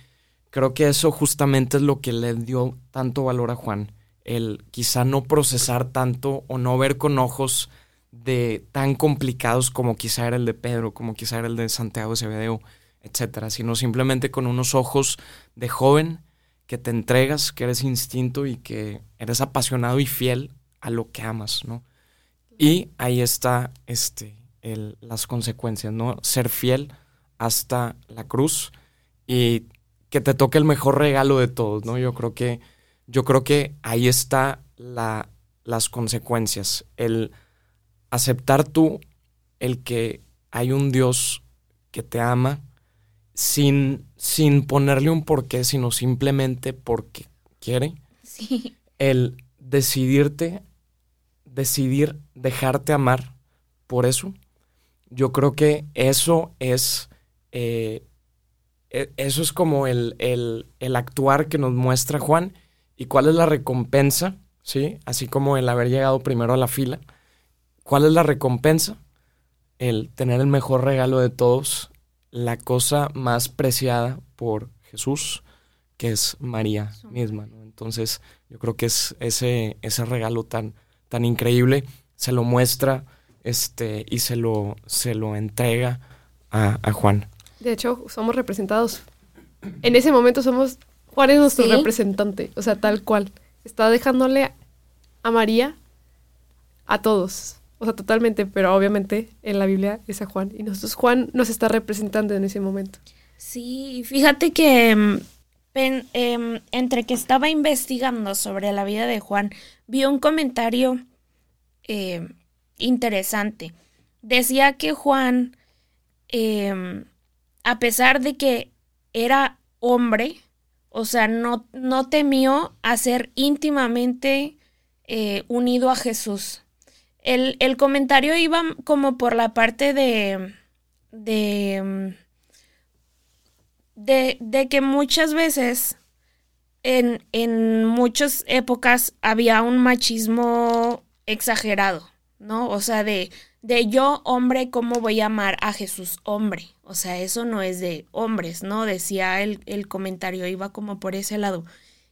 Creo que eso justamente es lo que le dio tanto valor a Juan. El quizá no procesar tanto o no ver con ojos de tan complicados como quizá era el de Pedro, como quizá era el de Santiago de Cebedeo etcétera, sino simplemente con unos ojos de joven que te entregas, que eres instinto y que eres apasionado y fiel a lo que amas, ¿no? Y ahí está este, el, las consecuencias, ¿no? Ser fiel hasta la cruz y que te toque el mejor regalo de todos, ¿no? Yo creo que, yo creo que ahí está la, las consecuencias, el aceptar tú el que hay un Dios que te ama, sin, sin ponerle un porqué, sino simplemente porque quiere. Sí. El decidirte, decidir dejarte amar por eso. Yo creo que eso es, eh, e, eso es como el, el, el, actuar que nos muestra Juan y cuál es la recompensa, ¿sí? Así como el haber llegado primero a la fila. ¿Cuál es la recompensa? El tener el mejor regalo de todos la cosa más preciada por Jesús, que es María misma. Entonces, yo creo que es ese, ese regalo tan, tan increíble, se lo muestra este, y se lo, se lo entrega a, Juan. De hecho, somos representados. En ese momento somos, Juan es nuestro representante, o sea, tal cual. Está dejándole a María a todos. O sea, totalmente, pero obviamente en la Biblia es a Juan. Y nosotros Juan nos está representando en ese momento. Sí, fíjate que em, em, entre que estaba investigando sobre la vida de Juan, vi un comentario em, interesante. Decía que Juan, a pesar de que era hombre, o sea, no, no temió a ser íntimamente eh, unido a Jesús. El, comentario iba como por la parte de, de, de, que muchas veces en, en muchas épocas había un machismo exagerado, ¿no? O sea, de, de yo, hombre, ¿cómo voy a amar a Jesús, hombre? O sea, eso no es de hombres, ¿no? Decía el, el comentario, iba como por ese lado.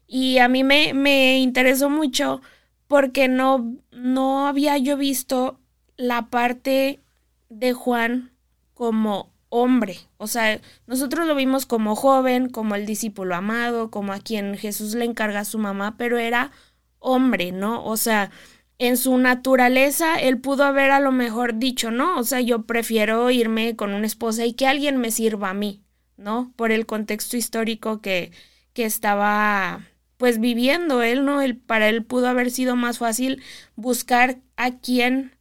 Y a mí me, me interesó mucho porque no, no había yo visto la parte de Juan como hombre. O sea, nosotros lo vimos como joven, como el discípulo amado, como a quien Jesús le encarga a su mamá, pero era hombre, ¿no? O sea, en su naturaleza, él pudo haber a lo mejor dicho, no, o sea, yo prefiero irme con una esposa y que alguien me sirva a mí, ¿no? Por el contexto histórico que, que estaba pues viviendo él, ¿no? Él, para él pudo haber sido más fácil buscar a quien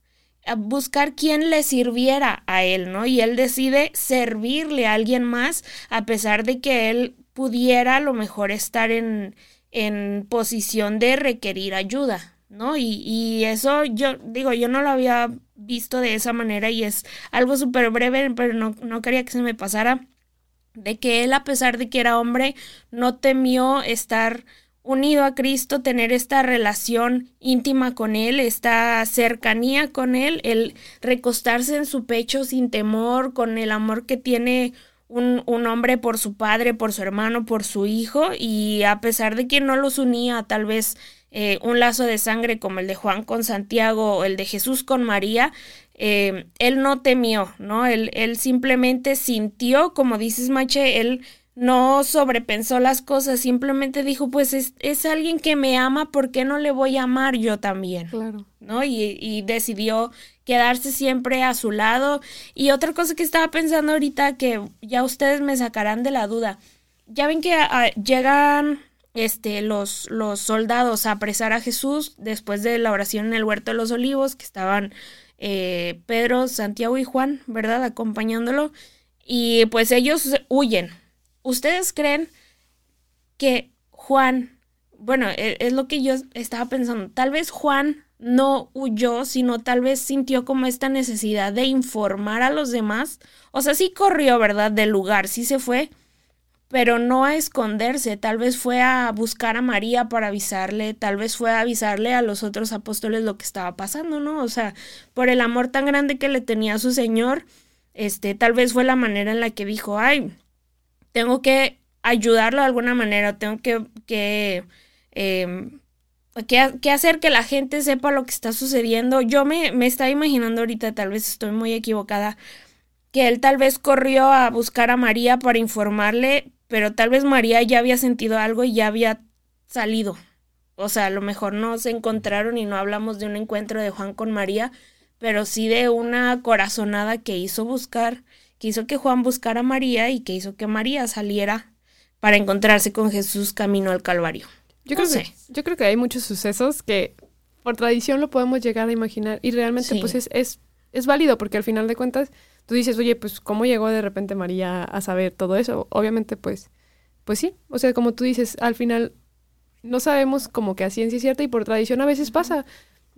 buscar quien le sirviera a él, ¿no? Y él decide servirle a alguien más a pesar de que él pudiera a lo mejor estar en, en posición de requerir ayuda, ¿no? Y, y, eso yo digo, yo no lo había visto de esa manera y es algo súper breve, pero no, no quería que se me pasara de que él, a pesar de que era hombre, no temió estar unido a Cristo, tener esta relación íntima con Él, esta cercanía con Él, el recostarse en su pecho sin temor, con el amor que tiene un, un, hombre por su padre, por su hermano, por su hijo, y a pesar de que no los unía tal vez eh, un lazo de sangre como el de Juan con Santiago o el de Jesús con María, eh, él no temió, ¿no? Él, él simplemente sintió, como dices, Mache, él no sobrepensó las cosas, simplemente dijo, pues es, es, alguien que me ama, ¿por qué no le voy a amar yo también? Claro. ¿No? Y, y, decidió quedarse siempre a su lado. Y otra cosa que estaba pensando ahorita, que ya ustedes me sacarán de la duda, ya ven que a, llegan este, los, los soldados a apresar a Jesús después de la oración en el huerto de los olivos, que estaban eh, Pedro, Santiago y Juan, ¿verdad? Acompañándolo. Y pues ellos huyen, ¿Ustedes creen que Juan, bueno, e, es lo que yo estaba pensando, tal vez Juan no huyó, sino tal vez sintió como esta necesidad de informar a los demás? O sea, sí corrió, ¿verdad? Del lugar, sí se fue, pero no a esconderse, tal vez fue a buscar a María para avisarle, tal vez fue a avisarle a los otros apóstoles lo que estaba pasando, ¿no? O sea, por el amor tan grande que le tenía a su Señor, este, tal vez fue la manera en la que dijo, ay, tengo que ayudarlo de alguna manera, tengo que, que, em, que, hacer que la gente sepa lo que está sucediendo. Yo me, me estaba imaginando ahorita, tal vez estoy muy equivocada, que él tal vez corrió a buscar a María para informarle, pero tal vez María ya había sentido algo y ya había salido. O sea, a lo mejor no se encontraron y no hablamos de un encuentro de Juan con María, pero sí de una corazonada que hizo buscar que hizo que Juan buscara a María y que hizo que María saliera para encontrarse con Jesús camino al Calvario. Yo, creo, que, yo creo que hay muchos sucesos que por tradición lo podemos llegar a imaginar y realmente pues es, es, es válido porque al final de cuentas tú dices, oye, pues ¿cómo llegó de repente María a saber todo eso? Obviamente pues, pues sí, o sea, como tú dices, al final no sabemos como que a ciencia cierta y por tradición a veces pasa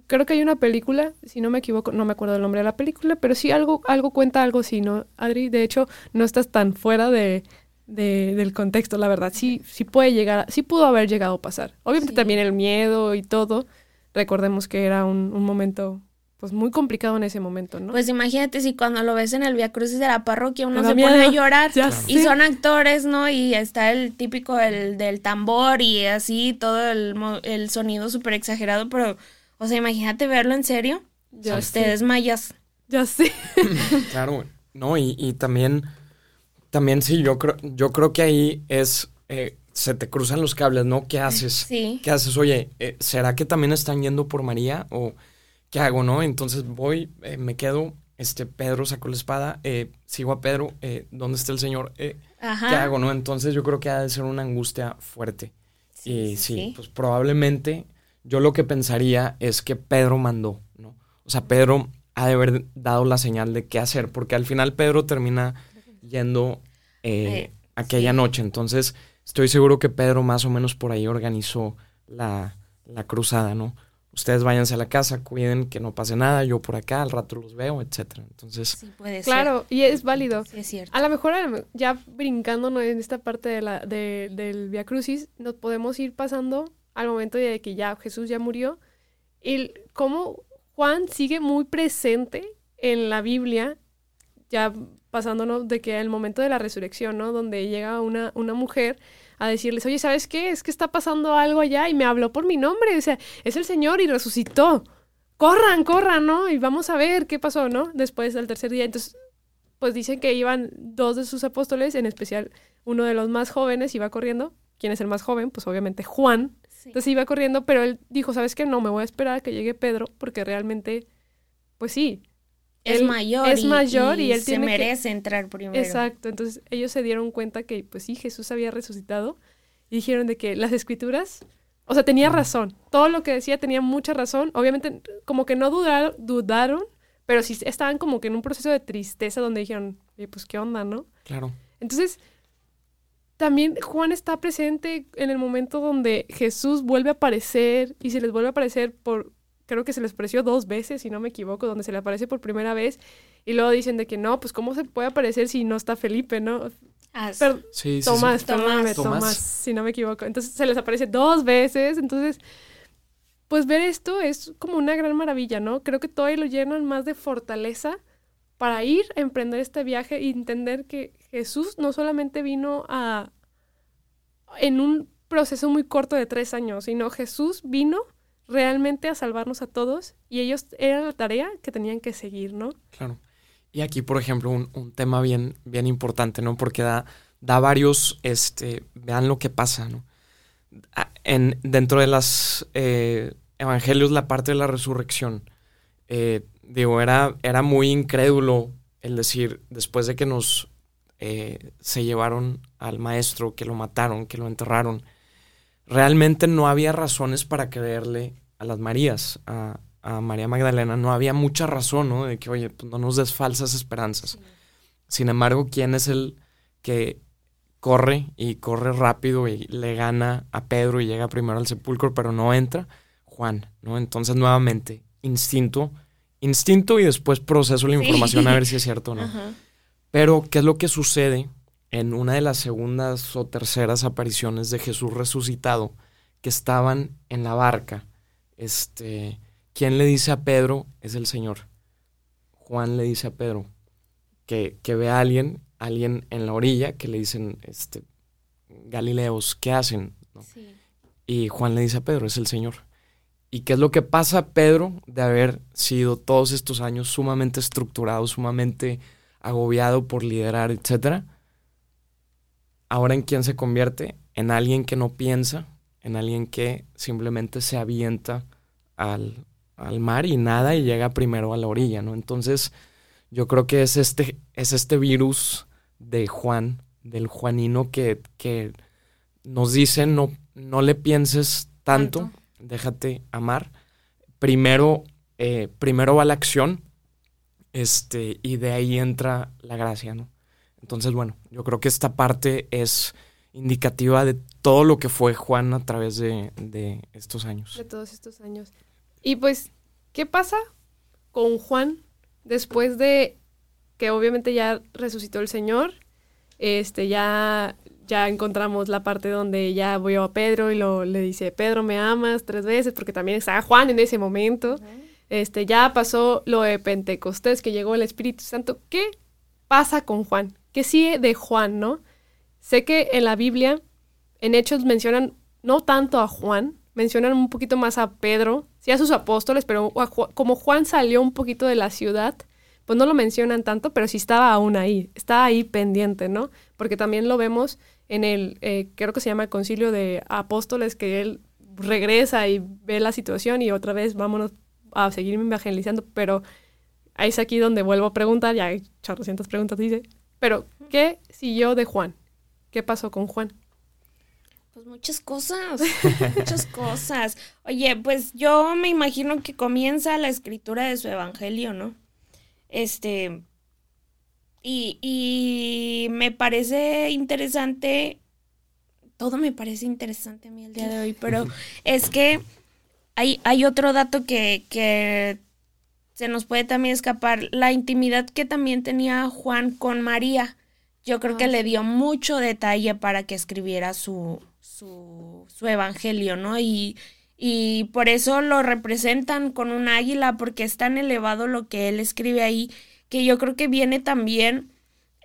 creo que hay una película, si no me equivoco, no me acuerdo el nombre de la película, pero sí algo, algo cuenta algo así, ¿no? Adri, de hecho, no estás tan fuera de, del contexto, la verdad. Sí, sí puede llegar, sí pudo haber llegado a pasar. Obviamente también el miedo y todo. Recordemos que era un, un, momento pues muy complicado en ese momento, ¿no? Pues imagínate si cuando lo ves en el Via Crucis de la parroquia uno se pone a llorar y son actores, ¿no? Y está el típico el, del tambor y así todo el, el sonido súper exagerado, pero o sea, imagínate verlo en serio. Ya Ustedes mayas. Ya sé. claro, no, y, y, también, también sí, yo creo, yo creo que ahí es, eh, se te cruzan los cables, ¿no? ¿Qué haces? Sí. ¿Qué haces? Oye, eh, ¿será que también están yendo por María? ¿O qué hago, no? Entonces voy, eh, me quedo, este, Pedro sacó la espada, sigo a Pedro, ¿dónde está el Señor? Ajá. ¿Qué hago, no? Entonces yo creo que ha de ser una angustia fuerte. y sí, pues probablemente yo lo que pensaría es que Pedro mandó, ¿no? O sea, Pedro ha de haber dado la señal de qué hacer, porque al final Pedro termina yendo eh, aquella noche. Entonces, estoy seguro que Pedro más o menos por ahí organizó la, la cruzada, ¿no? Ustedes váyanse a la casa, cuiden que no pase nada, yo por acá, al rato los veo, etcétera. Entonces, sí, puede claro, y es válido. Sí, es cierto. A lo mejor ya brincando en esta parte de la, de, del Via Crucis, nos podemos ir pasando al momento de que ya Jesús ya murió, y cómo Juan sigue muy presente en la Biblia, ya pasándonos de que el momento de la resurrección, ¿no? Donde llega una, una mujer a decirles, oye, ¿sabes qué? Es que está pasando algo allá y me habló por mi nombre, o sea, es el Señor y resucitó. Corran, corran, ¿no? Y vamos a ver qué pasó, ¿no? Después del tercer día. Entonces, pues dicen que iban dos de sus apóstoles, en especial uno de los más jóvenes, iba corriendo. ¿Quién es el más joven? Pues obviamente Juan. Entonces iba corriendo, pero él dijo, ¿sabes qué? No, me voy a esperar a que llegue Pedro, porque realmente, pues sí. Es él mayor. Es mayor y, él se tiene que- merece entrar primero. Exacto, entonces ellos se dieron cuenta que, pues sí, Jesús había resucitado y dijeron de que las escrituras, o sea, tenía razón, todo lo que decía tenía mucha razón, obviamente como que no dudaron, dudaron pero sí estaban como que en un proceso de tristeza donde dijeron, "Oye, pues qué onda, ¿no? Claro. Entonces, también Juan está presente en el momento donde Jesús vuelve a aparecer y se les vuelve a aparecer por, creo que se les apareció dos veces, si no me equivoco, donde se le aparece por primera vez y luego dicen de que no, pues cómo se puede aparecer si no está Felipe, ¿no? Ah, Per- Sí, sí, sí. Tomás, Tomás. perdóname, Tomás. Tomás, si no me equivoco. Entonces se les aparece dos veces, entonces, pues ver esto es como una gran maravilla, ¿no? Creo que todavía lo llenan más de fortaleza para ir a emprender este viaje y entender que Jesús no solamente vino a en un proceso muy corto de tres años, sino Jesús vino realmente a salvarnos a todos y ellos era la tarea que tenían que seguir, ¿no? Claro. Y aquí, por ejemplo, un, un tema bien, bien importante, ¿no? Porque da, da varios, este, vean lo que pasa, ¿no? En, dentro de las eh, evangelios, la parte de la resurrección, eh, digo, era, era muy incrédulo el decir, después de que nos eh, se llevaron al maestro, que lo mataron, que lo enterraron, realmente no había razones para creerle a las Marías, a, a María Magdalena, no había mucha razón, ¿no? De que, oye, pues no nos des falsas esperanzas. Sin embargo, ¿quién es el que corre y corre rápido y le gana a Pedro y llega primero al sepulcro, pero no entra? Juan, ¿no? Entonces, nuevamente, instinto, instinto y después proceso la Sí. información a ver si es cierto o no. Ajá. Pero, ¿qué es lo que sucede en una de las segundas o terceras apariciones de Jesús resucitado que estaban en la barca? Este, ¿quién le dice a Pedro? Es el Señor. Juan le dice a Pedro que, que ve a alguien, alguien en la orilla, que le dicen, este, Galileos, ¿qué hacen? ¿No? Sí. Y Juan le dice a Pedro, es el Señor. ¿Y qué es lo que pasa a Pedro de haber sido todos estos años sumamente estructurado, sumamente agobiado por liderar, etcétera? Ahora en quién se convierte? En alguien que no piensa, en alguien que simplemente se avienta al, al mar y nada y llega primero a la orilla, ¿no? Entonces, yo creo que es este, es este virus de Juan, del Juanino que, que nos dice no, no le pienses tanto, Tanto. déjate amar. Primero, eh, primero va la acción, este, y de ahí entra la gracia, ¿no? Entonces, bueno, yo creo que esta parte es indicativa de todo lo que fue Juan a través de, de estos años. de todos estos años. Y pues, ¿qué pasa con Juan después de que obviamente ya resucitó el Señor? Este, ya, ya encontramos la parte donde ya vio a Pedro y lo, le dice, Pedro, ¿me amas? Tres veces, porque también estaba Juan en ese momento. Este, ya pasó lo de Pentecostés, que llegó el Espíritu Santo. ¿Qué pasa con Juan? ¿Qué sigue de Juan, no? Sé que en la Biblia, en Hechos mencionan no tanto a Juan, mencionan un poquito más a Pedro, sí a sus apóstoles, pero como Juan salió un poquito de la ciudad, pues no lo mencionan tanto, pero sí estaba aún ahí, estaba ahí pendiente, ¿no? Porque también lo vemos en el, eh, creo que se llama el concilio de apóstoles, que él regresa y ve la situación y otra vez vámonos a seguir evangelizando, pero ahí es aquí donde vuelvo a preguntar, ya hay 800 preguntas, dice, pero ¿qué siguió de Juan? ¿Qué pasó con Juan? Pues muchas cosas, muchas cosas. Oye, pues yo me imagino que comienza la escritura de su evangelio, ¿no? Este, y, y me parece interesante, todo me parece interesante a mí el día de hoy, pero es que hay, hay otro dato que, que se nos puede también escapar, la intimidad que también tenía Juan con María. Yo creo que le dio mucho detalle para que escribiera su, su, su evangelio, ¿no? Y, y por eso lo representan con un águila, porque es tan elevado lo que él escribe ahí, que yo creo que viene también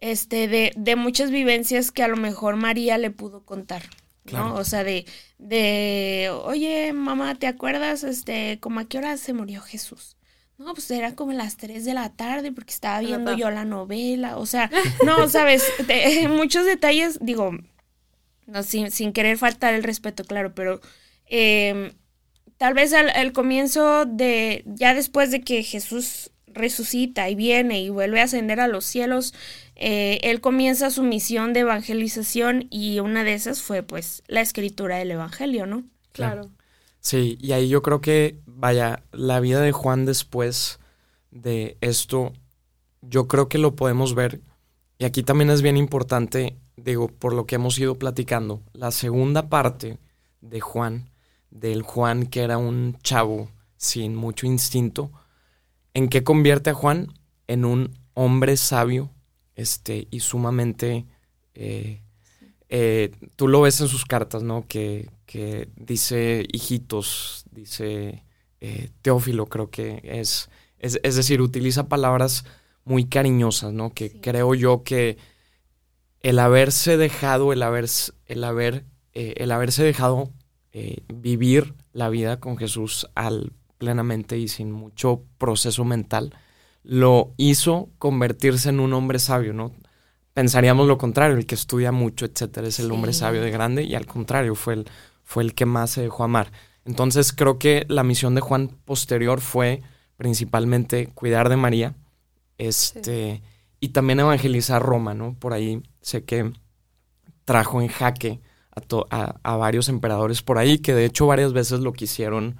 este, de, de muchas vivencias que a lo mejor María le pudo contar, ¿no? Claro. O sea, de, de, oye, mamá, ¿te acuerdas, este, como a qué hora se murió Jesús? No, pues era como las 3 de la tarde porque estaba viendo yo la novela, o sea, no, sabes, muchos detalles, digo, no, sin, sin querer faltar el respeto, claro, pero Em, tal vez al, comienzo de, ya después de que Jesús resucita y viene y vuelve a ascender a los cielos, eh, él comienza su misión de evangelización y una de esas fue pues la escritura del Evangelio, ¿no? Claro. Sí, y ahí yo creo que, vaya, la vida de Juan después de esto, yo creo que lo podemos ver, y aquí también es bien importante, digo, por lo que hemos ido platicando, la segunda parte de Juan, del Juan que era un chavo sin mucho instinto, ¿en qué convierte a Juan? En un hombre sabio este, y sumamente... Eh, eh, tú lo ves en sus cartas, ¿no? Que, que dice hijitos, dice eh, Teófilo, creo que es, es, decir, utiliza palabras muy cariñosas, ¿no? Que creo yo que el haberse dejado, el, haber, el, haber, el haberse dejado vivir la vida con Jesús al plenamente y sin mucho proceso mental, lo hizo convertirse en un hombre sabio, ¿no? Pensaríamos lo contrario, el que estudia mucho, etcétera, es el hombre sabio de grande y al contrario, fue el, fue el que más se dejó amar. Entonces creo que la misión de Juan posterior fue principalmente cuidar de María, este, y también evangelizar Roma, ¿no? Por ahí sé que trajo en jaque a, a, varios emperadores por ahí, que de hecho varias veces lo quisieron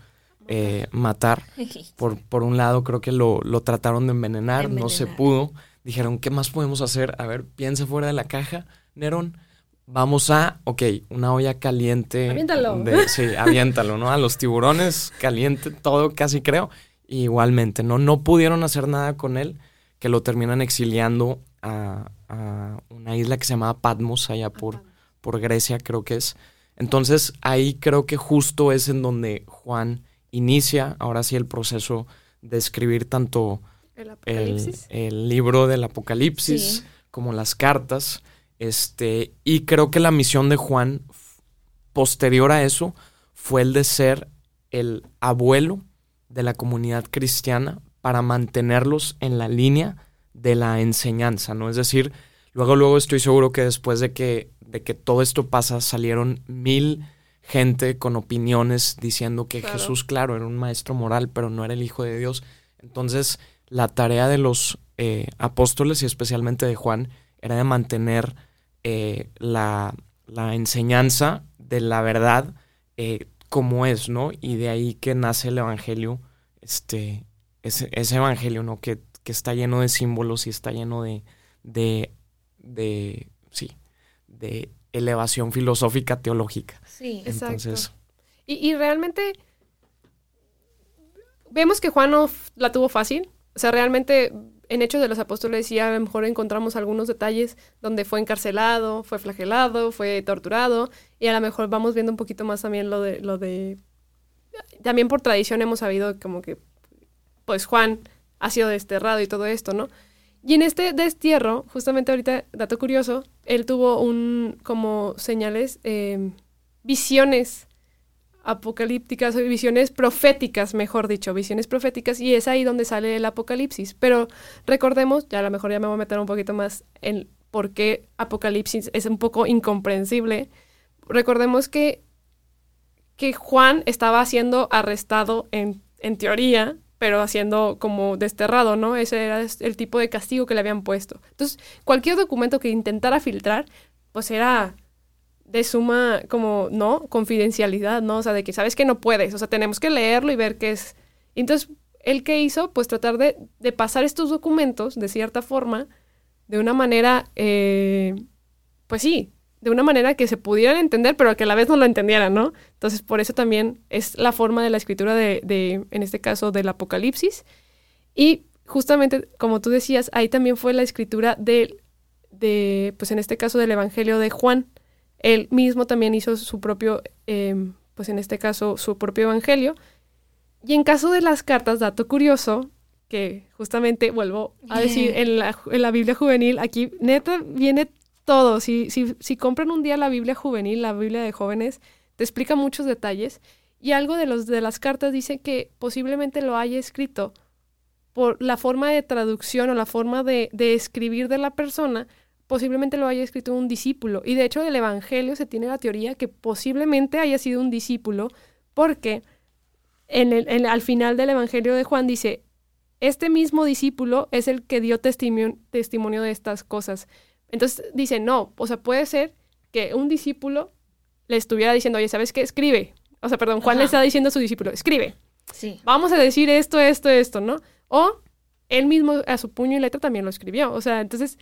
eh, matar. Por, por un lado, creo que lo, lo trataron de envenenar, no se pudo. Dijeron, ¿qué más podemos hacer? A ver, piense fuera de la caja, Nerón. Vamos a, ok, una olla caliente. Aviéntalo. sí, aviéntalo, ¿no? A los tiburones, caliente, todo casi creo. igualmente, ¿no? No pudieron hacer nada con él, que lo terminan exiliando a, a una isla que se llamaba Patmos, allá por, por Grecia, creo que es. Entonces, ahí creo que justo es en donde Juan inicia ahora sí el proceso de escribir tanto el, libro del Apocalipsis como las cartas. Este, y creo que la misión de Juan, posterior a eso, fue el de ser el abuelo de la comunidad cristiana para mantenerlos en la línea de la enseñanza, ¿no? Es decir, luego, luego estoy seguro que después de que, de que todo esto pasa, salieron mil gente con opiniones diciendo que Jesús, claro, era un maestro moral, pero no era el Hijo de Dios. Entonces, la tarea de los eh, apóstoles y especialmente de Juan era de mantener eh, la, enseñanza de la verdad eh, como es, ¿no? Y de ahí que nace el Evangelio, este, ese, ese Evangelio, ¿no? Que, que, está lleno de símbolos y está lleno de, de, de sí, de elevación filosófica teológica. Sí, Entonces, Y, y, realmente vemos que Juan no la tuvo fácil. O sea, realmente en Hechos de los Apóstoles sí a lo mejor encontramos algunos detalles donde fue encarcelado, fue flagelado, fue torturado y a lo mejor vamos viendo un poquito más también lo de lo de también por tradición hemos sabido como que pues Juan ha sido desterrado y todo esto, ¿no? Y en este destierro, justamente ahorita, dato curioso, él tuvo un, como señales, em, visiones apocalípticas, visiones proféticas, mejor dicho, visiones proféticas, y es ahí donde sale el apocalipsis. Pero recordemos, ya a lo mejor ya me voy a meter un poquito más en por qué apocalipsis es un poco incomprensible. Recordemos que, que Juan estaba siendo arrestado en, en teoría pero haciendo como desterrado, ¿no? Ese era el tipo de castigo que le habían puesto. Entonces, cualquier documento que intentara filtrar, pues era de suma, como, ¿no? Confidencialidad, ¿no? O sea, de que sabes que no puedes, o sea, tenemos que leerlo y ver qué es. Entonces, ¿él qué hizo? Pues tratar de, de pasar estos documentos, de cierta forma, de una manera, eh, pues sí, de una manera que se pudieran entender, pero que a la vez no lo entendieran, ¿no? Entonces, por eso también es la forma de la escritura de, de, en este caso, del Apocalipsis. Y justamente, como tú decías, ahí también fue la escritura de, de pues en este caso, del Evangelio de Juan. Él mismo también hizo su propio, em, pues en este caso, su propio Evangelio. Y en caso de las cartas, dato curioso, que justamente vuelvo a decir, en la, en la Biblia juvenil, aquí neta viene todo. Si, si, si compran un día la Biblia juvenil, la Biblia de jóvenes, te explica muchos detalles. Y algo de, los, de las cartas dice que posiblemente lo haya escrito por la forma de traducción o la forma de, de escribir de la persona, posiblemente lo haya escrito un discípulo. Y de hecho del Evangelio se tiene la teoría que posiblemente haya sido un discípulo porque en el, al final del Evangelio de Juan dice, este mismo discípulo es el que dio testimonio, testimonio de estas cosas. Entonces dice, no, o sea, puede ser que un discípulo le estuviera diciendo, oye, ¿sabes qué? Escribe. O sea, perdón, Juan le está diciendo a su discípulo, escribe. Sí. Vamos a decir esto, esto, esto, ¿no? O él mismo a su puño y letra también lo escribió. O sea, entonces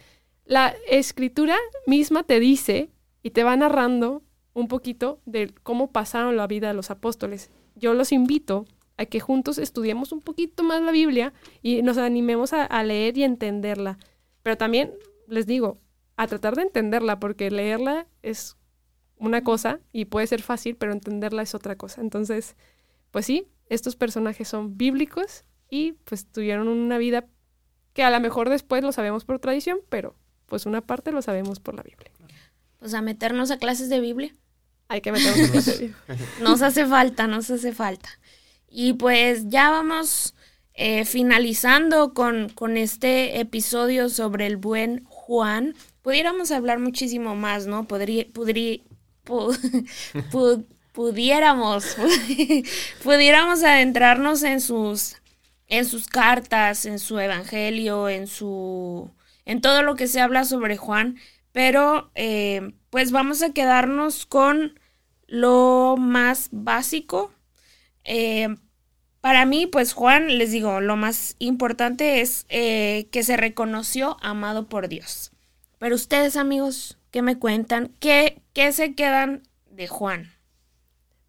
la escritura misma te dice y te va narrando un poquito de cómo pasaron la vida de los apóstoles. Yo los invito a que juntos estudiemos un poquito más la Biblia y nos animemos a, leer y entenderla. Pero también les digo, a tratar de entenderla, porque leerla es una cosa y puede ser fácil, pero entenderla es otra cosa. Entonces, pues sí, estos personajes son bíblicos y pues tuvieron una vida que a lo mejor después lo sabemos por tradición, pero pues una parte lo sabemos por la Biblia. Pues a meternos a clases de Biblia. Hay que meternos a clases de Biblia. Nos hace falta, nos hace falta. Y pues ya vamos eh, finalizando con, con, este episodio sobre el buen Juan. Pudiéramos hablar muchísimo más, ¿no? Podría, podría, pudiéramos, pudiéramos adentrarnos en sus, en sus cartas, en su evangelio, en su, en todo lo que se habla sobre Juan, pero eh, pues vamos a quedarnos con lo más básico. Eh, para mí, pues Juan, les digo, lo más importante es eh, que se reconoció amado por Dios. Pero ustedes, amigos, ¿qué me cuentan? ¿Qué, qué se quedan de Juan?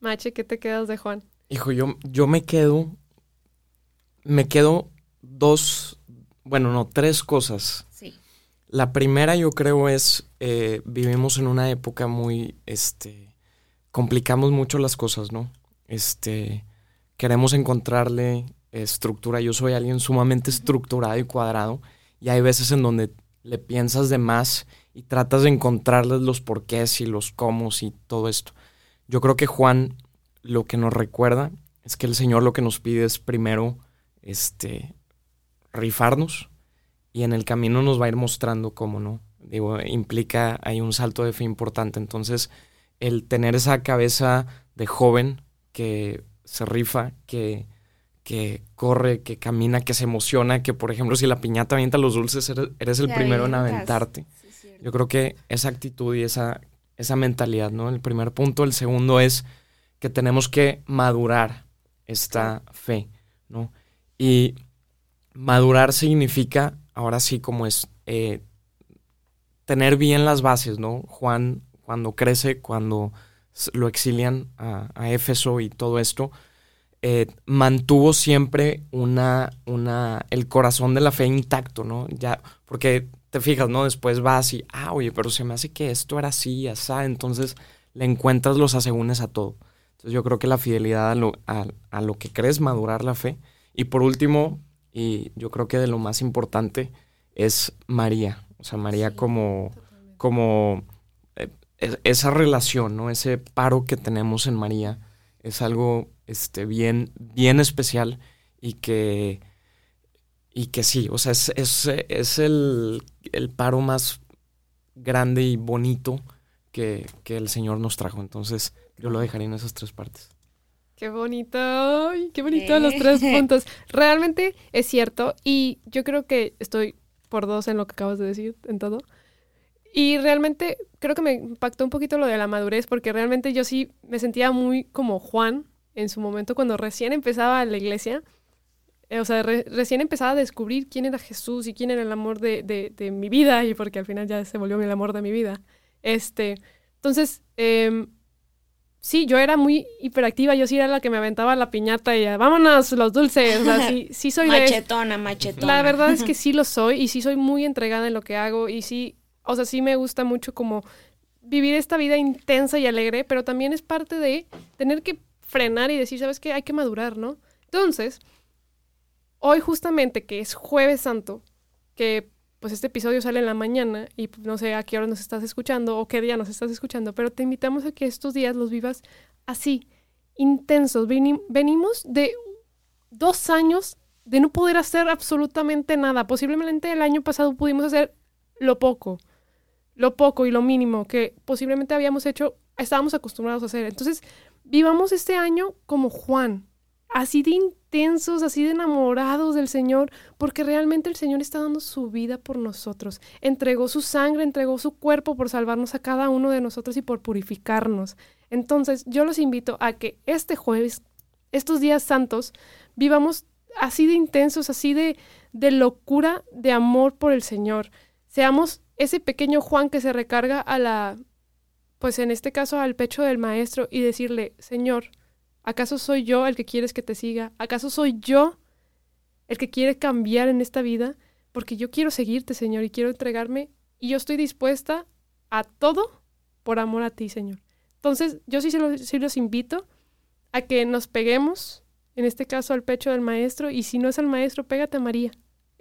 Mache, ¿qué te quedas de Juan? Hijo, yo, yo me quedo. Me quedo dos. Bueno, no, tres cosas. La primera, yo creo, es. Eh, vivimos en una época muy. Este. Complicamos mucho las cosas, ¿no? Este. Queremos encontrarle estructura. Yo soy alguien sumamente estructurado y cuadrado. Y hay veces en donde le piensas de más y tratas de encontrarles los porqués y los cómo y todo esto. Yo creo que Juan lo que nos recuerda es que el Señor lo que nos pide es primero este rifarnos y en el camino nos va a ir mostrando cómo, ¿no? Digo, implica hay un salto de fe importante, entonces el tener esa cabeza de joven que se rifa, que que corre, que camina, que se emociona, que por ejemplo si la piñata avienta los dulces, eres, el primero en aventarte. Yo creo que esa actitud y esa esa mentalidad, ¿no? El primer punto. El segundo es que tenemos que madurar esta fe, ¿no? Y madurar significa, ahora sí, como es, eh, tener bien las bases, ¿no? Juan, cuando crece, cuando lo exilian a, Éfeso y todo esto, eh, mantuvo siempre una, una, el corazón de la fe intacto, ¿no? Ya, porque te fijas, ¿no? Después vas y, ah, oye, pero se me hace que esto era así, así, entonces le encuentras los asegúnes a todo. Entonces yo creo que la fidelidad a lo, a, lo que crees, madurar la fe. Y por último, y yo creo que de lo más importante, es María. O sea, María como, como eh, esa relación, ¿no? Ese paro que tenemos en María es algo este, bien, bien especial y que y que sí, o sea, es, es, el, paro más grande y bonito que, el Señor nos trajo. Entonces, yo lo dejaría en esas tres partes. Qué bonito, qué bonito los tres puntos. Realmente es cierto y yo creo que estoy por dos en lo que acabas de decir, en todo. Y realmente creo que me impactó un poquito lo de la madurez porque realmente yo sí me sentía muy como Juan en su momento cuando recién empezaba la iglesia eh, o sea, recién empezaba a descubrir quién era Jesús y quién era el amor de, de, mi vida, y porque al final ya se volvió el amor de mi vida. Este, entonces, eh, sí, yo era muy hiperactiva, yo sí era la que me aventaba la piñata y vámonos los dulces, o sea, sí, sí soy machetona, machetona. La verdad es que sí lo soy y sí soy muy entregada en lo que hago y sí, o sea, sí me gusta mucho como vivir esta vida intensa y alegre, pero también es parte de tener que frenar y decir, ¿sabes qué? Hay que madurar, ¿no? Entonces, hoy justamente que es jueves santo, que pues este episodio sale en la mañana y pues, no sé a qué hora nos estás escuchando o qué día nos estás escuchando, pero te invitamos a que estos días los vivas así, intensos. venimos de dos años de no poder hacer absolutamente nada. Posiblemente el año pasado pudimos hacer lo poco, lo poco y lo mínimo que posiblemente habíamos hecho estábamos acostumbrados a hacer. Entonces, vivamos este año como Juan, así de intensos, así de enamorados del Señor, porque realmente el Señor está dando su vida por nosotros. Entregó su sangre, entregó su cuerpo por salvarnos a cada uno de nosotros y por purificarnos. Entonces, yo los invito a que este jueves, estos días santos, vivamos así de intensos, así de, de locura, de amor por el Señor. Seamos ese pequeño Juan que se recarga a la, pues en este caso al pecho del maestro y decirle, Señor, ¿acaso soy yo el que quieres que te siga? ¿Acaso soy yo el que quiere cambiar en esta vida? Porque yo quiero seguirte, Señor, y quiero entregarme y yo estoy dispuesta a todo por amor a ti, Señor. Entonces, yo sí, sí los invito a que nos peguemos, en este caso al pecho del maestro, y si no es el maestro, pégate a María.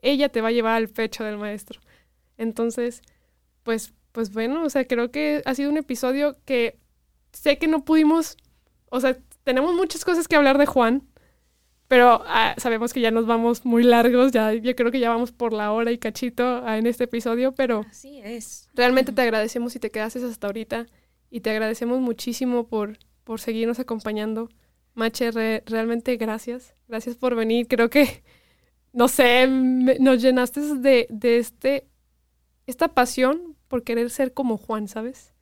Ella te va a llevar al pecho del maestro. Entonces, pues, pues bueno, o sea, creo que ha sido un episodio que sé que no pudimos, o sea, tenemos muchas cosas que hablar de Juan, pero ah, sabemos que ya nos vamos muy largos, ya yo creo que ya vamos por la hora y cachito ah, en este episodio, pero así es. Realmente te agradecemos si te quedaste hasta ahorita y te agradecemos muchísimo por, por seguirnos acompañando. Mache, realmente gracias. Gracias por venir. Creo que, no sé, nos llenaste de, de este esta pasión por querer ser como Juan, ¿sabes?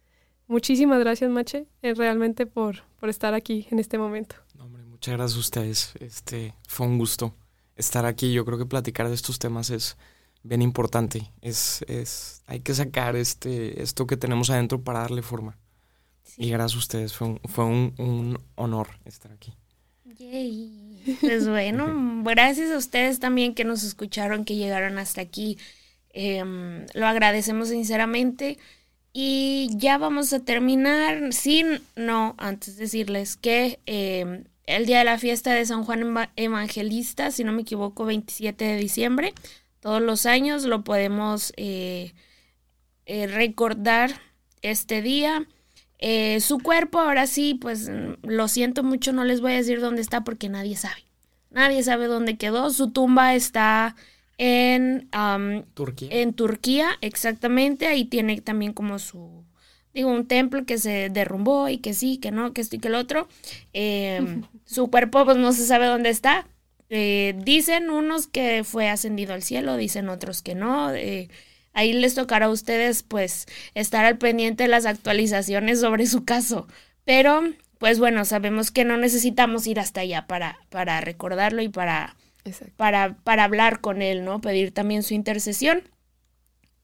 Muchísimas gracias, Mache, eh, realmente por, por estar aquí en este momento. hombre, muchas gracias a ustedes. Este, fue un gusto estar aquí. Yo creo que platicar de estos temas es bien importante. Es, es, hay que sacar este, esto que tenemos adentro para darle forma. Y gracias a ustedes, fue un, fue un, un honor estar aquí. Yay. Pues bueno, gracias a ustedes también que nos escucharon, que llegaron hasta aquí. Em, lo agradecemos sinceramente. Y ya vamos a terminar sin, no, antes decirles que em, el día de la fiesta de San Juan Evangelista, si no me equivoco, 27 de diciembre, todos los años lo podemos eh, eh, recordar este día. Eh, su cuerpo, ahora sí, pues lo siento mucho, no les voy a decir dónde está porque nadie sabe. Nadie sabe dónde quedó. Su tumba está en Turquía. En Turquía, exactamente. Ahí tiene también como su, digo, un templo que se derrumbó y que sí, que no, que esto y que el otro. Em, su cuerpo, pues no se sabe dónde está. Eh, dicen unos que fue ascendido al cielo, dicen otros que no. Eh, ahí les tocará a ustedes, pues, estar al pendiente de las actualizaciones sobre su caso. Pero, pues bueno, sabemos que no necesitamos ir hasta allá para, para recordarlo y para para, para hablar con Él, ¿no? Pedir también su intercesión.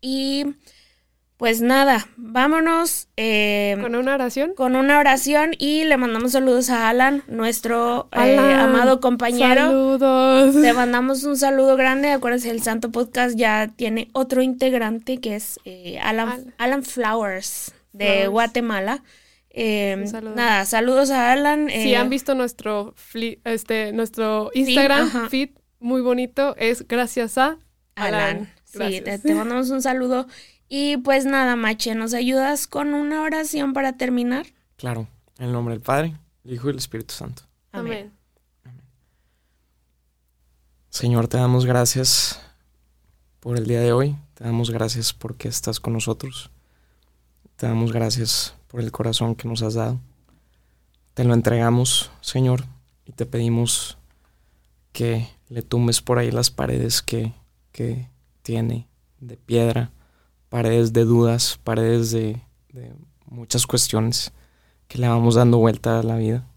Y pues nada, vámonos. Eh, ¿Con una oración? Con una oración y le mandamos saludos a Alan, nuestro eh, amado compañero. Saludos. Le mandamos un saludo grande. Acuérdense, el Santo Podcast ya tiene otro integrante que es eh, Alan, Alan, Flowers de Guatemala. Eh, nada, saludos a Alan. si han visto nuestro, este, nuestro Instagram feed, muy bonito, es gracias a Alan. Sí, te, mandamos un saludo. Y pues nada, Mache, ¿nos ayudas con una oración para terminar? Claro, en el nombre del Padre, el Hijo y el Espíritu Santo. Amén. Señor, te damos gracias por el día de hoy. Te damos gracias porque estás con nosotros. Te damos gracias por el corazón que nos has dado. Te lo entregamos, Señor, y te pedimos que le tumbes por ahí las paredes que, que tiene de piedra, paredes de dudas, paredes de, de muchas cuestiones que le vamos dando vuelta a la vida.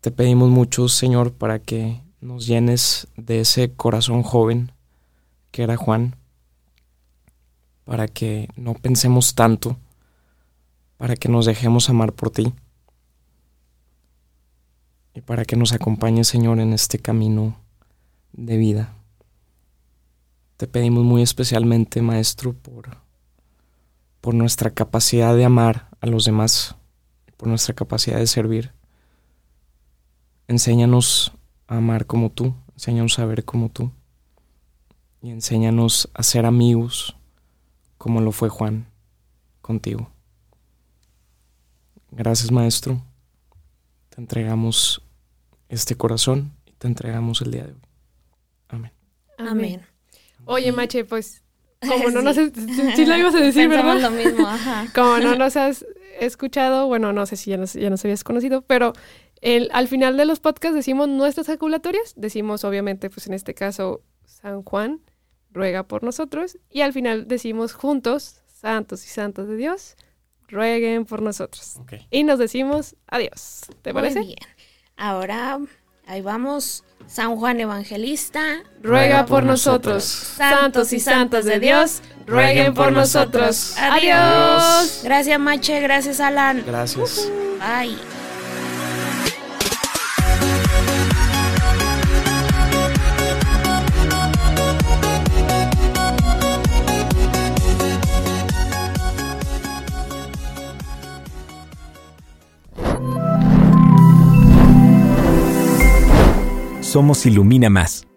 Te pedimos mucho, Señor, para que nos llenes de ese corazón joven que era Juan, para que no pensemos tanto, para que nos dejemos amar por ti y para que nos acompañe, Señor, en este camino de vida. Te pedimos muy especialmente, Maestro, por, por nuestra capacidad de amar a los demás, por nuestra capacidad de servir. Enséñanos a amar como tú, enséñanos a ver como tú y enséñanos a ser amigos como lo fue Juan contigo. Gracias Maestro, te entregamos este corazón y te entregamos el día de hoy. Amén. Amén. Oye, Mache, pues como no Sí. nos... Sí lo ibas a decir, Pensamos ¿verdad? lo mismo, ajá. Como no nos has escuchado, bueno, no sé si ya nos, ya nos habías conocido, pero el, al final de los podcasts decimos nuestras ejaculatorias, decimos obviamente, pues en este caso, San Juan ruega por nosotros, y al final decimos juntos, santos y santos de Dios, rueguen por nosotros. Y nos decimos adiós. ¿Te Muy parece? bien. Ahora, ahí vamos. San Juan Evangelista, Ruega por nosotros, santos y santas de Dios, rueguen por nosotros. Adiós. Gracias, Mache. Gracias, Alan. Gracias. Bye. Somos Ilumina Más.